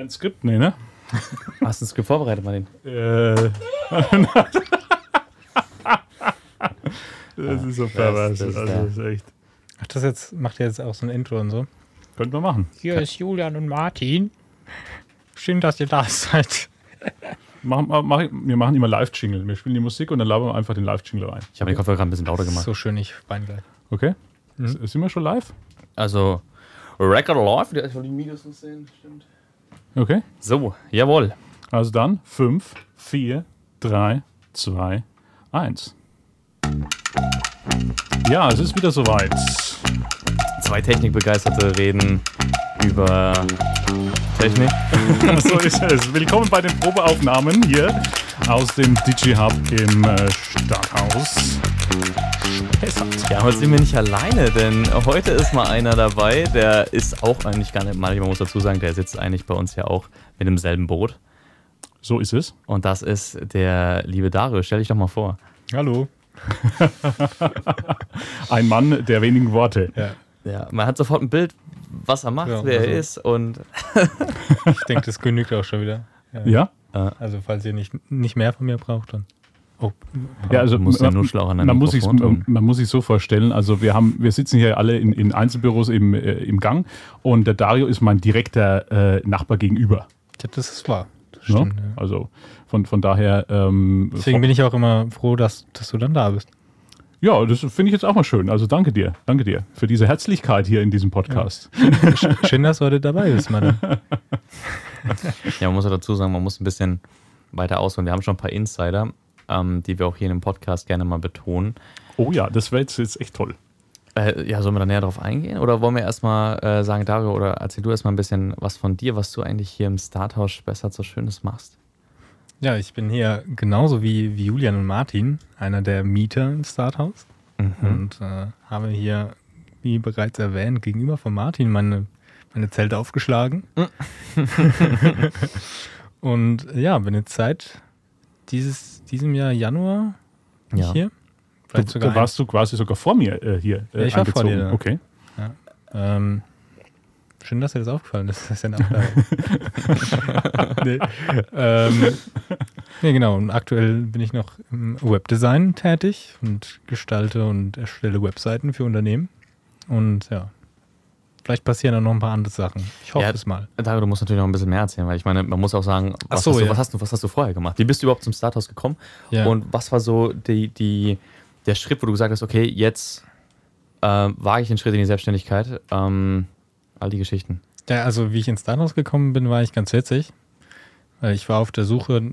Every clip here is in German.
ein Skript? Nee, ne? Hast du ein Skript vorbereitet, Martin? Äh. das ist so pervers. das ist also, das ist echt. Ach, das jetzt macht ihr jetzt auch so ein Intro und so. Könnten wir machen. Hier ist Julian und Martin. Schön, dass ihr da seid. Machen, mach, wir machen immer Live-Jingle. Wir spielen die Musik und dann labern wir einfach den Live-Jingle rein. Ich habe den Kopfhörer gerade ein bisschen lauter gemacht. So schön, ich weine gleich. Okay? S- Sind wir schon live? Also, Record Live, der ich die Videos noch sehen, stimmt. Okay. So, jawohl. Also dann 5, 4, 3, 2, 1. Ja, es ist wieder soweit. Zwei Technikbegeisterte reden über Technik. so ist es. Willkommen bei den Probeaufnahmen hier aus dem Digi-Hub im äh, Stadthaus. Ja, heute sind wir nicht alleine, denn heute ist mal einer dabei, der ist auch eigentlich gar nicht, manchmal muss dazu sagen, der sitzt eigentlich bei uns ja auch mit im selben Boot. So ist es. Und das ist der liebe Dario. Stell dich doch mal vor. Hallo. Ein Mann der wenigen Worte. Ja, Ja, man hat sofort ein Bild, was er macht, Ja, wer also- er ist und ich denke, das genügt auch schon wieder. Ja? Also, falls ihr nicht, nicht mehr von mir braucht, dann. Oh, Ja, also Du musst man, den Nuschel auch an man, muss Mikrofon tun. man muss sich so vorstellen, also wir haben, wir sitzen hier alle in, in Einzelbüros im, äh, im Gang und der Dario ist mein direkter äh, Nachbar gegenüber. ja, das ist wahr. Das Ne? stimmt. Ja. Also von, von daher, ähm, Deswegen bin ich auch immer froh, dass, dass du dann da bist. ja, das finde ich jetzt auch mal schön. Also danke dir, danke dir für diese Herzlichkeit hier in diesem Podcast. Schön, dass du heute dabei bist, Mann. Ja, man muss auch dazu sagen, man muss ein bisschen weiter ausholen. Wir haben schon ein paar Insider, ähm, die wir auch hier in dem Podcast gerne mal betonen. Oh ja, das wäre jetzt, echt toll. Äh, ja, sollen wir da näher drauf eingehen? Oder wollen wir erstmal äh, sagen, Dario, oder erzähl du erstmal ein bisschen was von dir, was du eigentlich hier im Starthaus besser so Schönes machst? Ja, ich bin hier genauso wie, wie Julian und Martin, einer der Mieter im Starthaus. Mhm. Und äh, habe hier, wie bereits erwähnt, gegenüber von Martin meine, meine Zelte aufgeschlagen. und ja, bin jetzt seit dieses, diesem Jahr Januar Ja. ich hier. Vielleicht Du, da warst du quasi sogar vor mir äh, hier äh, Ja, ich war vor dir, ja. Okay. Ähm, schön, dass dir das aufgefallen ist. Das ist ja eine Aufgabe. nee. Ähm, nee, genau. Und aktuell bin ich noch im Webdesign tätig und gestalte und erstelle Webseiten für Unternehmen. Und ja, vielleicht passieren dann noch ein paar andere Sachen. Ich hoffe Ja, es mal. Dario, du musst natürlich noch ein bisschen mehr erzählen, weil ich meine, man muss auch sagen, was, so, hast, du, ja. was, hast, du, was hast du vorher gemacht? Wie bist du überhaupt zum Starthaus gekommen? Ja. Und was war so die, die, der Schritt, wo du gesagt hast, okay, jetzt äh, wage ich den Schritt in die Selbstständigkeit? Ähm, all die Geschichten. Ja, also wie ich ins Starthaus gekommen bin, war ich ganz witzig. Weil ich war auf der Suche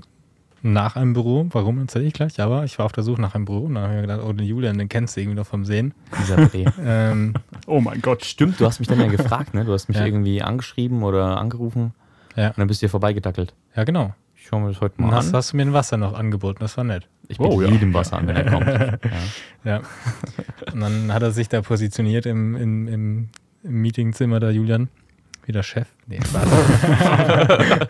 nach einem Büro. Warum erzähle ich gleich? Aber ich war auf der Suche nach einem Büro. Und dann habe ich mir gedacht, oh, den Julian, den kennst du irgendwie noch vom Sehen. Dieser Dreh. Ähm, Oh mein Gott. Stimmt, du hast mich dann ja gefragt, ne? Du hast mich Ja. irgendwie angeschrieben oder angerufen ja, und dann bist du hier vorbeigedackelt. ja, genau. Ich schaue mir das heute Und mal hast, an. hast du mir ein Wasser noch angeboten, das war nett. Ich biete Oh, ja. jedem Wasser an, wenn er kommt. Ja. Ja. Und dann hat er sich da positioniert im, im, im Meetingzimmer, da Julian. Wie der Chef. Nee, warte.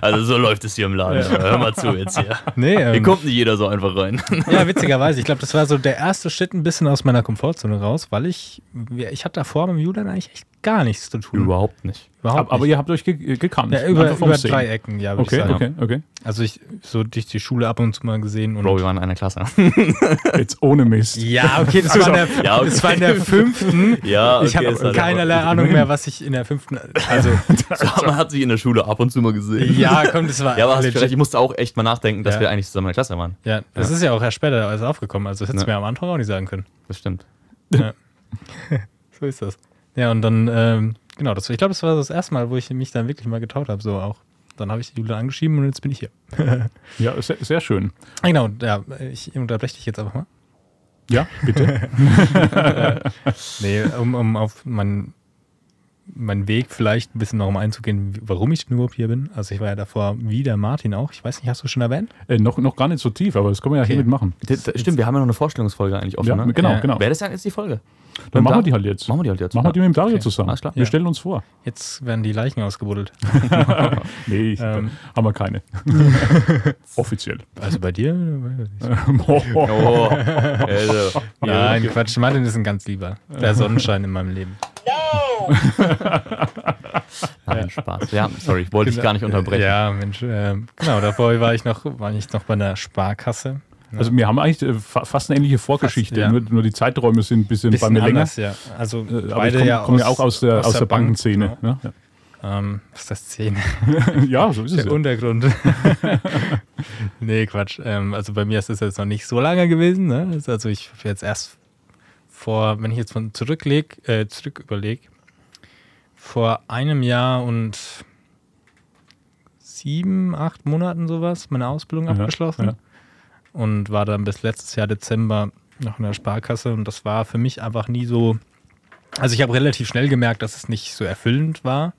Also so läuft es hier im Laden. Hör mal zu jetzt hier. nee Hier ähm, kommt nicht jeder so einfach rein. ja, witzigerweise. Ich glaube, das war so der erste Schritt ein bisschen aus meiner Komfortzone raus, weil ich, ich hatte davor mit Julian eigentlich echt gar nichts zu tun. Überhaupt nicht. Überhaupt Aber, aber nicht. ihr habt euch ge gekannt. ja, über, über drei Ecken, ja, würde Okay, ich sagen. okay, okay. Also ich so durch die Schule ab und zu mal gesehen und. Bro, wir waren in einer Klasse. Jetzt ohne Mist. ja, okay, das war, in der, Ja, okay. das war in der fünften. Ja, ich okay, habe ist halt keinerlei aber- Ahnung mehr, was ich in der fünften. Also, So, man hat sich in der Schule ab und zu mal gesehen. ja, komm, das war. Ja, aber ich musste auch echt mal nachdenken, dass Ja. wir eigentlich zusammen in der Klasse waren. Ja, das ist ja auch erst später alles aufgekommen. Also das hättest du Ja. mir am Anfang auch nicht sagen können. Das stimmt. So ist das. Ja, und dann, ähm, genau, das, ich glaube, das war das erste Mal, wo ich mich dann wirklich mal getraut habe, so auch. Dann habe ich die Julia angeschrieben und jetzt bin ich hier. Ja, sehr, sehr schön. Ah, Genau, ja, ich unterbreche dich jetzt einfach mal. Ja, bitte. Nee, um, um auf meinen meinen Weg vielleicht ein bisschen noch mal einzugehen, warum ich überhaupt hier bin. Also ich war ja davor wie der Martin auch. Ich weiß nicht, hast du schon erwähnt? äh, noch, noch gar nicht so tief, aber das können wir ja Okay. hiermit machen. Das, das stimmt, wir haben ja noch eine Vorstellungsfolge eigentlich offen, Ja, ne? genau, Ja. genau. Wäre das dann jetzt die Folge? Dann machen wir die halt jetzt. Machen wir die halt jetzt. Machen wir die mit dem Dario Okay. zusammen. Alles klar. Wir Ja. stellen uns vor. Jetzt werden die Leichen ausgebuddelt. Nee, ich, Ähm. haben wir keine. Offiziell. Also bei dir? Oh, also, Nein, Quatsch. Martin ist ein ganz lieber. Der Sonnenschein in meinem Leben. Nein, Spaß. Ja, sorry, wollte ich gar nicht unterbrechen. Ja, Mensch, äh, genau, davor war ich noch, war ich noch bei einer Sparkasse. Also wir haben eigentlich äh, fa- fast eine ähnliche Vorgeschichte, Fast, ja. nur, nur die Zeiträume sind ein bisschen, bei Bisschen mir länger. anders, ja. Also Äh, beide ich komme ja komm ja auch aus der, aus der, Bank, Bankenszene. Ne? Ähm, was ist das Szene? Ja. so ist es. Der Ja. Untergrund. nee, Quatsch. Ähm, also bei mir ist das jetzt noch nicht so lange gewesen. Ne? Also ich habe jetzt erst vor, wenn ich jetzt von zurückleg, äh, zurück überlege, vor einem Jahr und sieben, acht Monaten sowas meine Ausbildung Ja, abgeschlossen ja. und war dann bis letztes Jahr Dezember noch in der Sparkasse und das war für mich einfach nie so. Also ich habe relativ schnell gemerkt, dass es nicht so erfüllend war.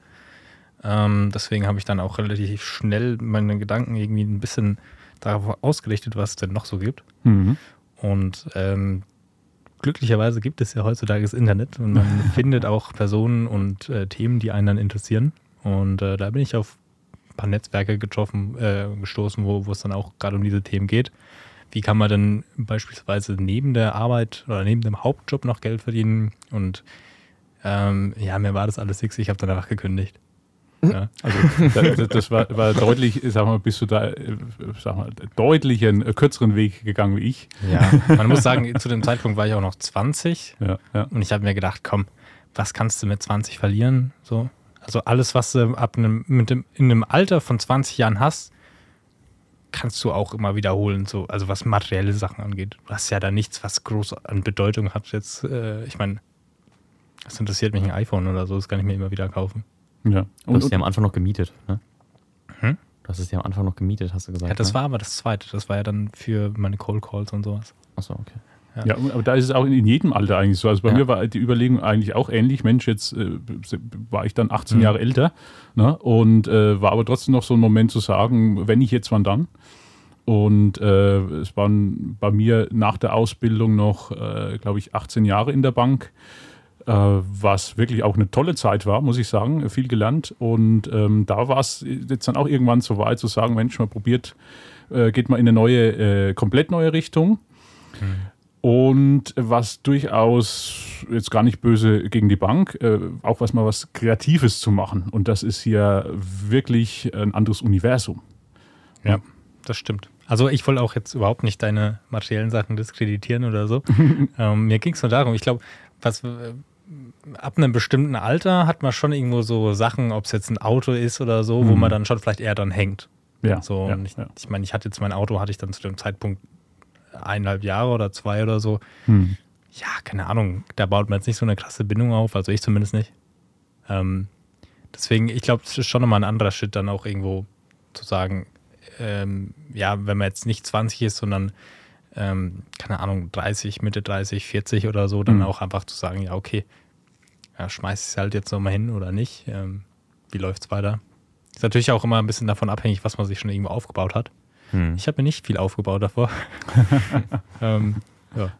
Ähm, deswegen habe ich dann auch relativ schnell meine Gedanken irgendwie ein bisschen darauf ausgerichtet, was es denn noch so gibt. Mhm. Und ähm, glücklicherweise gibt es ja heutzutage das Internet und man findet auch Personen und äh, Themen, die einen dann interessieren. Und äh, da bin ich auf ein paar Netzwerke getroffen, äh, gestoßen, wo, es dann auch gerade um diese Themen geht. Wie kann man denn beispielsweise neben der Arbeit oder neben dem Hauptjob noch Geld verdienen? Und ähm, ja, mir war das alles nix. Ich habe dann einfach gekündigt. Ja. Also das, das war, war deutlich, sag mal, bist du da, äh, sag mal, deutlich einen kürzeren Weg gegangen wie ich. Ja, man muss sagen, zu dem Zeitpunkt war ich auch noch 20 Ja, ja. und ich habe mir gedacht, komm, was kannst du mit 20 verlieren? So, also alles, was du ab einem, mit dem, in einem Alter von 20 Jahren hast, kannst du auch immer wiederholen. So, also was materielle Sachen angeht. Du hast ja da nichts, was groß an Bedeutung hat. Jetzt, äh, ich meine, das interessiert mich ein iPhone oder so, das kann ich mir immer wieder kaufen. Ja. Du hast ja am Anfang noch gemietet, ne? Hm? Du hast es ja am Anfang noch gemietet, hast du gesagt. Ja, das ne? war aber das Zweite. Das war ja dann für meine Cold Calls und sowas. Achso, okay. Ja, aber da ist es auch in, jedem Alter eigentlich so. Also bei Ja. mir war die Überlegung eigentlich auch ähnlich. Mensch, jetzt äh, war ich dann 18 Mhm. Jahre älter ne? und äh, war aber trotzdem noch so ein Moment zu sagen, wenn ich jetzt, wann dann? Und äh, es waren bei mir nach der Ausbildung noch, äh, glaube ich, 18 Jahre in der Bank, was wirklich auch eine tolle Zeit war, muss ich sagen, viel gelernt. Und ähm, da war es jetzt dann auch irgendwann so weit zu sagen, Mensch, man probiert, äh, geht mal in eine neue, äh, komplett neue Richtung. Und was durchaus jetzt gar nicht böse gegen die Bank, äh, auch was mal was Kreatives zu machen. Und das ist hier wirklich ein anderes Universum. Ja, das stimmt. Also ich wollte auch jetzt überhaupt nicht deine materiellen Sachen diskreditieren oder so. ähm, mir ging es nur darum, ich glaube, was äh, ab einem bestimmten Alter hat man schon irgendwo so Sachen, ob es jetzt ein Auto ist oder so, wo Mhm. man dann schon vielleicht eher dran hängt. Ja, So, ja, ich, ja. ich meine, ich hatte jetzt mein Auto, hatte ich dann zu dem Zeitpunkt eineinhalb Jahre oder zwei oder so. Hm. Ja, keine Ahnung, da baut man jetzt nicht so eine krasse Bindung auf, also ich zumindest nicht. Ähm, deswegen, ich glaube, es ist schon nochmal ein anderer Schritt, dann auch irgendwo zu sagen, ähm, ja, wenn man jetzt nicht 20 ist, sondern, ähm, keine Ahnung, 30, Mitte 30, 40 oder so, dann Mhm. auch einfach zu sagen, ja, okay, ja, schmeiß ich es halt jetzt nochmal hin oder nicht. Ähm, wie läuft's weiter? Ist natürlich auch immer ein bisschen davon abhängig, was man sich schon irgendwo aufgebaut hat. Hm. Ich habe mir nicht viel aufgebaut davor. ähm, ja.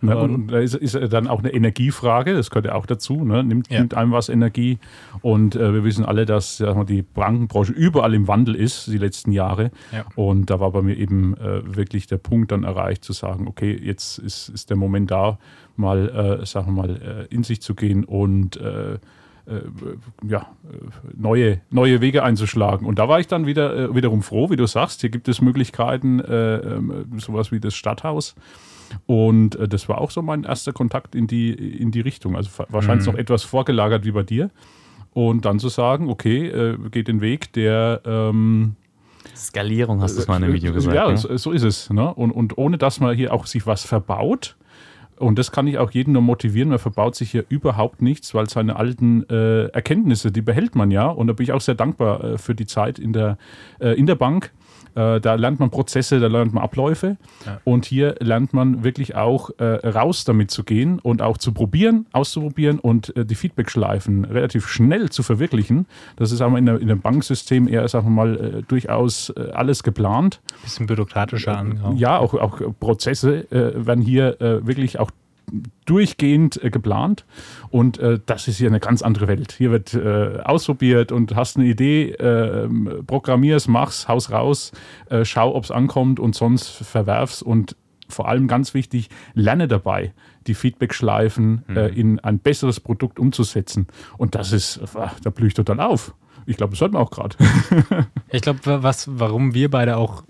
Ne, und, und da ist, ist dann auch eine Energiefrage, das gehört ja auch dazu. Ne? Nimmt, Ja. nimmt einem was Energie? Und äh, wir wissen alle, dass wir, die Bankenbranche überall im Wandel ist, die letzten Jahre. Ja. Und da war bei mir eben äh, wirklich der Punkt dann erreicht, zu sagen: Okay, jetzt ist, ist der Moment da, mal, äh, sagen wir mal, äh, in sich zu gehen und äh, äh, ja, neue, neue Wege einzuschlagen. Und da war ich dann wieder wiederum froh, wie du sagst, hier gibt es Möglichkeiten, äh, ähm, sowas wie das Stadthaus. Und äh, das war auch so mein erster Kontakt in die, in die Richtung. Also wahrscheinlich Mhm. noch etwas vorgelagert wie bei dir. Und dann zu sagen, okay, äh, geht den Weg, der ähm, Skalierung hast du es mal in einem Video äh, gesagt. Ja, ne? so, so ist es. Ne? Und, und ohne dass man hier auch sich was verbaut, und das kann ich auch jeden nur motivieren, man verbaut sich hier überhaupt nichts, weil seine alten äh, Erkenntnisse, die behält man ja. Und da bin ich auch sehr dankbar äh, für die Zeit in der, äh, in der Bank. Äh, da lernt man Prozesse, da lernt man Abläufe. Ja. Und hier lernt man wirklich auch äh, raus damit zu gehen und auch zu probieren, auszuprobieren und äh, die Feedbackschleifen relativ schnell zu verwirklichen. Das ist aber in, der, in dem Banksystem eher, sagen wir mal, äh, durchaus äh, alles geplant. Bisschen bürokratischer angehaucht. Ja, auch, auch Prozesse werden hier wirklich auch durchgehend äh, geplant und äh, das ist hier eine ganz andere Welt. Hier wird äh, ausprobiert und hast eine Idee, äh, programmierst, machst, haus raus, äh, schau, ob es ankommt und sonst verwerf's und vor allem ganz wichtig, lerne dabei, die Feedback-Schleifen mhm. äh, in ein besseres Produkt umzusetzen. Und das ist, da blühe ich total auf. Ich glaube, das sollten wir auch gerade. ich glaube, was, warum wir beide auch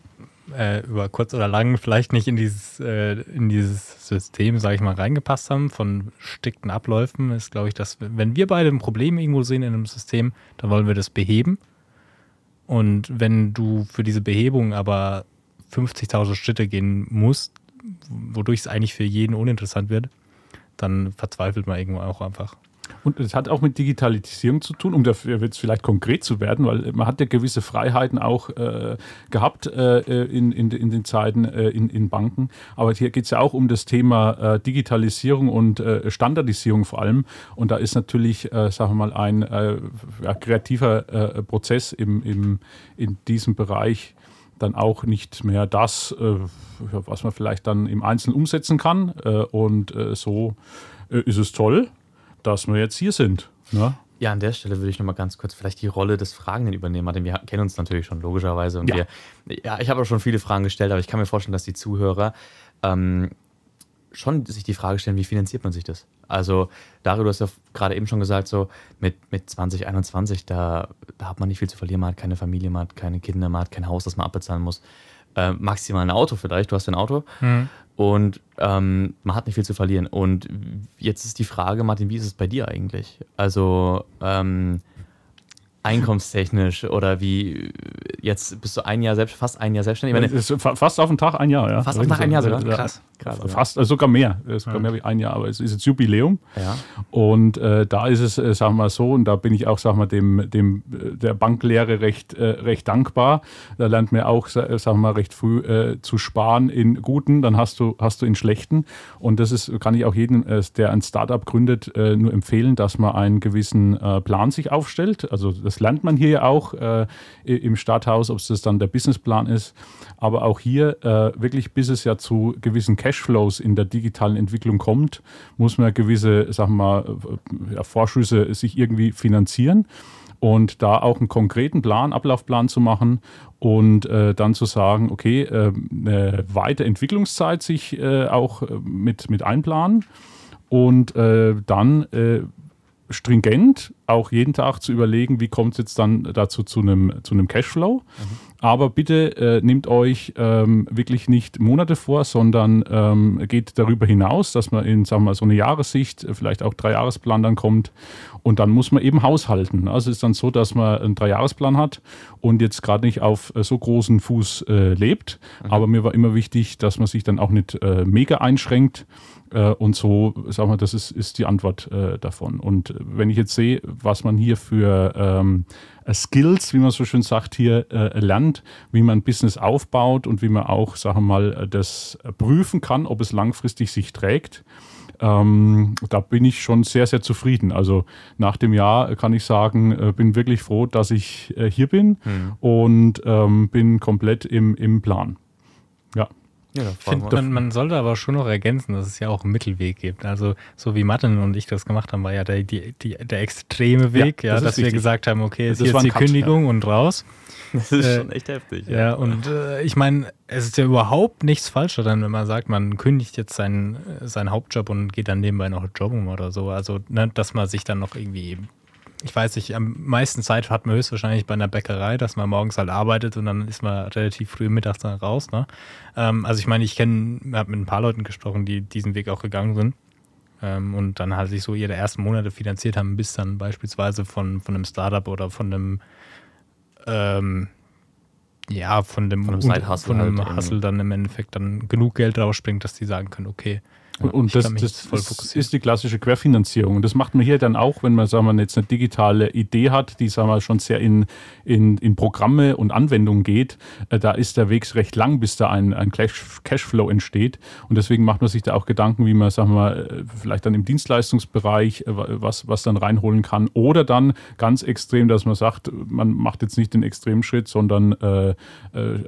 äh, über kurz oder lang vielleicht nicht in dieses, äh, in dieses System, sage ich mal, reingepasst haben von stickten Abläufen, ist, glaube ich, dass wenn wir beide ein Problem irgendwo sehen in einem System, dann wollen wir das beheben. Und wenn du für diese Behebung aber 50.000 Schritte gehen musst, wodurch es eigentlich für jeden uninteressant wird, dann verzweifelt man irgendwo auch einfach. Und es hat auch mit Digitalisierung zu tun, um dafür jetzt vielleicht konkret zu werden, weil man hat ja gewisse Freiheiten auch äh, gehabt äh, in, in, in, den Zeiten äh, in, in Banken. Aber hier geht es ja auch um das Thema äh, Digitalisierung und äh, Standardisierung vor allem. Und da ist natürlich, äh, sagen wir mal, ein ja, kreativer Prozess im, im, in diesem Bereich dann auch nicht mehr das, was man vielleicht dann im Einzelnen umsetzen kann. und so ist es toll dass wir jetzt hier sind. Ne? Ja, an der Stelle würde ich nochmal ganz kurz vielleicht die Rolle des Fragenden übernehmen. Martin, wir kennen uns natürlich schon logischerweise und ja. wir, ja, ich habe auch schon viele Fragen gestellt, aber ich kann mir vorstellen, dass die Zuhörer ähm, schon sich die Frage stellen, wie finanziert man sich das? Also, Dario, du hast ja gerade eben schon gesagt, so mit, mit 2021, da, da hat man nicht viel zu verlieren, man hat keine Familie, man hat keine Kinder, man hat kein Haus, das man abbezahlen muss. Äh, maximal ein Auto vielleicht, du hast ein Auto. Mhm. Und ähm, man hat nicht viel zu verlieren. Und jetzt ist die Frage, Martin, wie ist es bei dir eigentlich? Also ähm, einkommenstechnisch oder wie jetzt bist du ein Jahr selbst, fast ein Jahr selbstständig? Meine, fast auf den Tag ein Jahr, ja. Fast auf den Tag ein Jahr sogar? Krass. Krass fast, also sogar mehr, sogar mehr wie ein Jahr, aber es ist jetzt Jubiläum. Ja. Und äh, da ist es, äh, sagen wir mal so, und da bin ich auch, sagen wir dem, dem äh, der Banklehre recht, äh, recht dankbar. Da lernt man auch, sagen wir mal, recht früh äh, zu sparen in guten, dann hast du, hast du in schlechten. Und das ist, kann ich auch jedem, äh, der ein Startup gründet, nur empfehlen, dass man einen gewissen Plan sich aufstellt. Also das lernt man hier ja auch im Starthaus, ob es das dann der Businessplan ist. Aber auch hier wirklich, bis es ja zu gewissen Cash Cashflows in der digitalen Entwicklung kommt, muss man gewisse, sagen mal, ja, Vorschüsse sich irgendwie finanzieren und da auch einen konkreten Plan, Ablaufplan zu machen und äh, dann zu sagen, okay, äh, eine weite Entwicklungszeit sich äh, auch äh, mit, mit einplanen und äh, dann äh, stringent auch jeden Tag zu überlegen, wie kommt es jetzt dann dazu zu einem, zu einem Cashflow. Mhm. Aber bitte äh, nehmt euch ähm, wirklich nicht Monate vor, sondern ähm, geht darüber hinaus, dass man in sagen wir mal, so eine Jahressicht, äh, vielleicht auch Dreijahresplan dann kommt. Und dann muss man eben haushalten. Also es ist dann so, dass man einen Dreijahresplan hat und jetzt gerade nicht auf äh, so großen Fuß äh, lebt. Mhm. Aber mir war immer wichtig, dass man sich dann auch nicht äh, mega einschränkt. Äh, und so, sagen wir, das ist, ist die Antwort davon. Und wenn ich jetzt sehe, was man hier für ähm, Skills, wie man so schön sagt, hier äh, lernt, wie man ein Business aufbaut und wie man auch, sagen wir mal, das prüfen kann, ob es langfristig sich trägt. Ähm, da bin ich schon sehr, sehr zufrieden. Also nach dem Jahr kann ich sagen, äh, bin wirklich froh, dass ich äh, hier bin mhm. und ähm, bin komplett im, im Plan. Ja. Finde, man, man, sollte aber schon noch ergänzen, dass es ja auch einen Mittelweg gibt. Also, so wie Martin und ich das gemacht haben, war ja der, die, die, der extreme Weg, ja, ja das dass wir gesagt haben, okay, es ist jetzt die Cut, Kündigung ja. und raus. Das ist äh, schon echt heftig. Ja, ja und äh, ich meine, es ist ja überhaupt nichts falsch daran, wenn man sagt, man kündigt jetzt seinen, seinen Hauptjob und geht dann nebenbei noch jobben oder so. Also, ne, dass man sich dann noch irgendwie ich weiß nicht, am meisten Zeit hat man höchstwahrscheinlich bei einer Bäckerei, dass man morgens halt arbeitet und dann ist man relativ früh mittags dann raus. Ne? Ähm, also ich meine, ich kenne, habe mit ein paar Leuten gesprochen, die diesen Weg auch gegangen sind ähm, und dann halt sich so ihre ersten Monate finanziert haben, bis dann beispielsweise von, von einem Startup oder von einem ähm, ja, von dem, von einem, von einem halt Hustle dann im Endeffekt dann genug Geld rausspringt, dass die sagen können, okay, und, und das, das ist die klassische Querfinanzierung. Und das macht man hier dann auch, wenn man, sagen wir, jetzt eine digitale Idee hat, die sagen wir, schon sehr in, in, in Programme und Anwendungen geht. Äh, da ist der Weg recht lang, bis da ein, ein Cashflow entsteht. Und deswegen macht man sich da auch Gedanken, wie man, sagen wir, äh, vielleicht dann im Dienstleistungsbereich äh, was, was dann reinholen kann. Oder dann ganz extrem, dass man sagt, man macht jetzt nicht den Extremschritt, sondern äh, äh,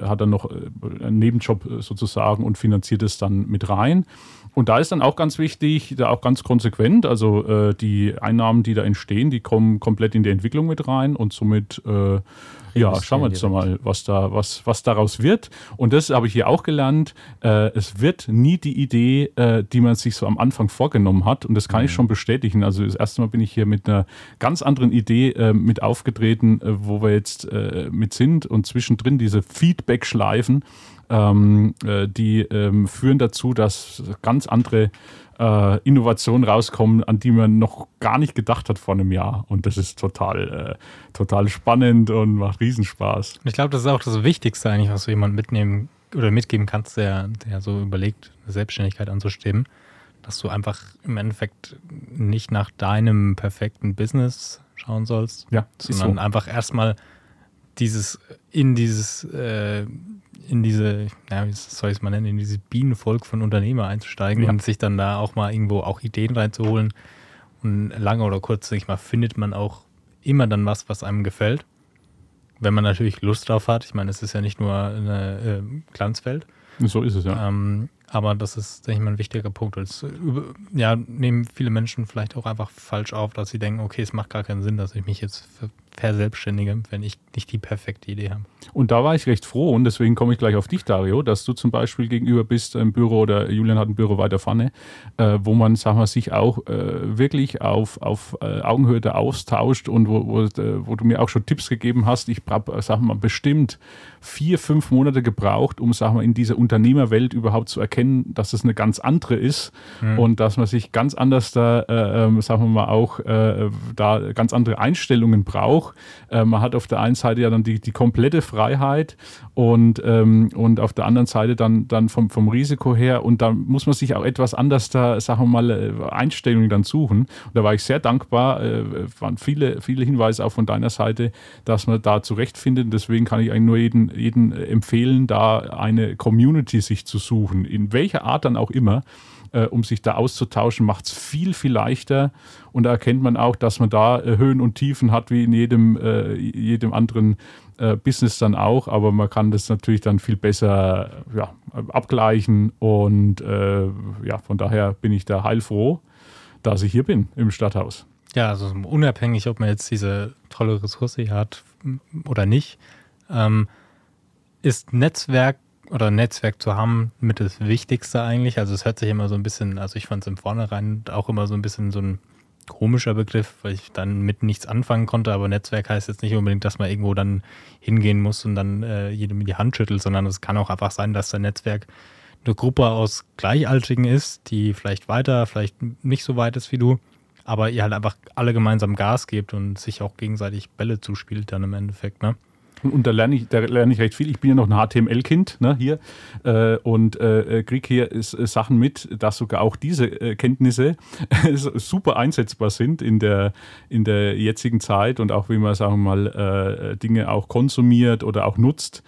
hat dann noch einen Nebenjob sozusagen und finanziert es dann mit rein. Und da ist dann auch ganz wichtig, da auch ganz konsequent, also äh, die Einnahmen, die da entstehen, die kommen komplett in die Entwicklung mit rein und somit äh, ja, schauen wir jetzt mal, was, da, was, was daraus wird. Und das habe ich hier auch gelernt. Äh, es wird nie die Idee, äh, die man sich so am Anfang vorgenommen hat. Und das kann mhm. ich schon bestätigen. Also das erste Mal bin ich hier mit einer ganz anderen Idee äh, mit aufgetreten, äh, wo wir jetzt äh, mit sind. Und zwischendrin diese Feedback-Schleifen, ähm, äh, die ähm, führen dazu, dass ganz andere äh, Innovationen rauskommen, an die man noch gar nicht gedacht hat vor einem Jahr. Und das ist total, äh, total spannend und macht Riesenspaß. Ich glaube, das ist auch das Wichtigste eigentlich, was du jemand mitnehmen oder mitgeben kannst, der, der so überlegt, eine Selbstständigkeit anzustreben, dass du einfach im Endeffekt nicht nach deinem perfekten Business schauen sollst, ja, sondern so. einfach erstmal dieses in dieses äh, in diese, ja, wie soll ich es mal nennen, in dieses Bienenvolk von Unternehmer einzusteigen ja. und sich dann da auch mal irgendwo auch Ideen reinzuholen. Und lange oder kurz, sag ich mal, findet man auch immer dann was, was einem gefällt. Wenn man natürlich Lust drauf hat. Ich meine, es ist ja nicht nur eine äh, Glanzwelt. So ist es, ja. Ähm, aber das ist, denke ich mal, ein wichtiger Punkt. Das, ja, nehmen viele Menschen vielleicht auch einfach falsch auf, dass sie denken, okay, es macht gar keinen Sinn, dass ich mich jetzt verselbstständige, wenn ich nicht die perfekte Idee habe. Und da war ich recht froh und deswegen komme ich gleich auf dich, Dario, dass du zum Beispiel gegenüber bist im Büro oder Julian hat ein Büro weiter vorne, äh, wo man, sagen wir, sich auch äh, wirklich auf, auf äh, Augenhöhe da austauscht und wo, wo, äh, wo, du mir auch schon Tipps gegeben hast. Ich habe, sag mal, bestimmt vier, fünf Monate gebraucht, um, sag mal, in dieser Unternehmerwelt überhaupt zu erkennen, dass es eine ganz andere ist mhm. und dass man sich ganz anders da, äh, ähm, sagen wir mal, auch äh, da ganz andere Einstellungen braucht. Man hat auf der einen Seite ja dann die, die komplette Freiheit und, ähm, und auf der anderen Seite dann, dann vom, vom Risiko her und da muss man sich auch etwas anders da, sagen wir mal, äh, Einstellungen dann suchen. Und da war ich sehr dankbar, äh, waren viele, viele Hinweise auch von deiner Seite, dass man da zurechtfindet. Deswegen kann ich eigentlich nur jeden, jeden empfehlen, da eine Community sich zu suchen, in welcher Art dann auch immer äh, um sich da auszutauschen, macht es viel, viel leichter. Und da erkennt man auch, dass man da äh, Höhen und Tiefen hat, wie in jedem, äh, jedem anderen äh, Business dann auch. Aber man kann das natürlich dann viel besser ja, abgleichen. Und ja, von daher bin ich da heilfroh, dass ich hier bin im Stadthaus. Ja, also unabhängig, ob man jetzt diese tolle Ressource hier hat oder nicht, ähm, ist Netzwerk oder Netzwerk zu haben mit das Wichtigste eigentlich. Also es hört sich immer so ein bisschen, also ich fand es im Vornherein auch immer so ein bisschen so ein komischer Begriff, weil ich dann mit nichts anfangen konnte, aber Netzwerk heißt jetzt nicht unbedingt, dass man irgendwo dann hingehen muss und dann äh, jedem die Hand schüttelt, sondern es kann auch einfach sein, dass ein Netzwerk eine Gruppe aus Gleichaltrigen ist, die vielleicht weiter, vielleicht nicht so weit ist wie du, aber ihr halt einfach alle gemeinsam Gas gebt und sich auch gegenseitig Bälle zuspielt dann im Endeffekt, ne? Und da lerne ich, da lerne ich recht viel. Ich bin ja noch ein HTML-Kind ne, hier äh, und äh, kriege hier ist, äh, Sachen mit, dass sogar auch diese äh, Kenntnisse super einsetzbar sind in der, in der jetzigen Zeit und auch wie man, sagen wir mal, äh, Dinge auch konsumiert oder auch nutzt.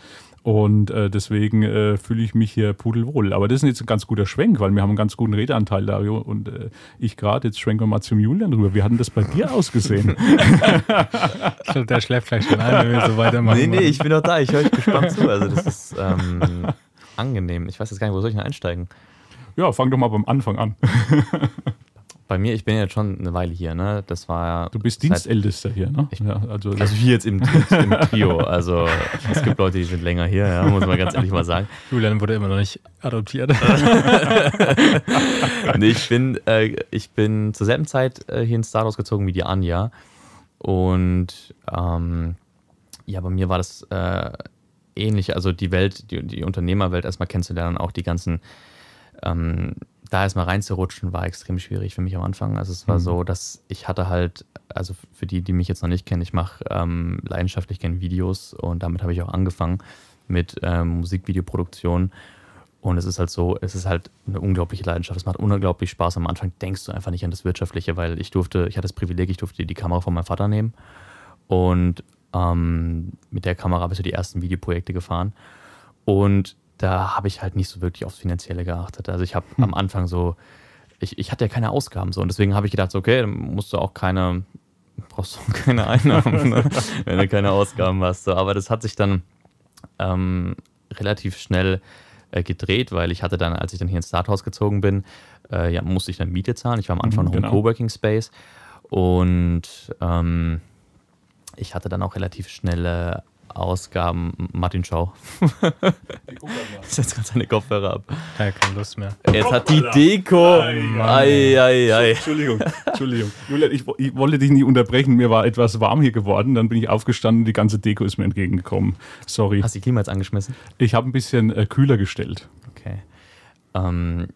Und äh, deswegen äh, fühle ich mich hier pudelwohl. Aber das ist jetzt ein ganz guter Schwenk, weil wir haben einen ganz guten Redeanteil, Dario und äh, ich gerade. Jetzt schwenken wir mal zum Julian rüber. Wie hat denn das bei dir ausgesehen? ich glaube, der schläft gleich schon ein, wenn wir so weitermachen. Nee, nee, ich bin noch da. Ich höre euch gespannt zu. Also das ist ähm, angenehm. Ich weiß jetzt gar nicht, wo soll ich denn einsteigen? Ja, fang doch mal beim Anfang an. Bei mir, ich bin jetzt schon eine Weile hier, ne? Das war. Du bist Dienstältester hier, ne? Ich, ja, also, also hier jetzt im, im, Trio. Also es gibt Leute, die sind länger hier, ja, muss man ganz ehrlich mal sagen. Julian wurde immer noch nicht adoptiert. nee, ich bin, äh, ich bin zur selben Zeit äh, hier in Stardust gezogen wie die Anja. Und ähm, ja, bei mir war das äh, ähnlich. Also die Welt, die, die Unternehmerwelt erstmal kennenzulernen, auch die ganzen ähm, da erstmal reinzurutschen, war extrem schwierig für mich am Anfang. Also es war mhm. so, dass ich hatte halt, also für die, die mich jetzt noch nicht kennen, ich mache ähm, leidenschaftlich gerne Videos und damit habe ich auch angefangen mit ähm, Musikvideoproduktion. Und es ist halt so, es ist halt eine unglaubliche Leidenschaft. Es macht unglaublich Spaß. Am Anfang denkst du einfach nicht an das Wirtschaftliche, weil ich durfte, ich hatte das Privileg, ich durfte die Kamera von meinem Vater nehmen. Und ähm, mit der Kamera habe ich so die ersten Videoprojekte gefahren. Und da habe ich halt nicht so wirklich aufs Finanzielle geachtet. Also ich habe hm. am Anfang so, ich, ich hatte ja keine Ausgaben so und deswegen habe ich gedacht, so, okay, dann musst du auch keine, brauchst du keine Einnahmen, ne? wenn du keine Ausgaben hast. So. Aber das hat sich dann ähm, relativ schnell äh, gedreht, weil ich hatte dann, als ich dann hier ins Starthaus gezogen bin, äh, ja, musste ich dann Miete zahlen. Ich war am Anfang Mhm, noch im genau. Coworking Space und ähm, ich hatte dann auch relativ schnelle Ausgaben. Martin Schau setzt gerade seine Kopfhörer ab. Ja, keine Lust mehr. Jetzt hat die Deko. Ei, ei, ei. Entschuldigung, Entschuldigung. Julian, ich, ich wollte dich nie unterbrechen. Mir war etwas warm hier geworden. Dann bin ich aufgestanden. Die ganze Deko ist mir entgegengekommen. Sorry. Hast du die Klima jetzt angeschmissen? Ich habe ein bisschen äh, kühler gestellt. Okay. Ähm,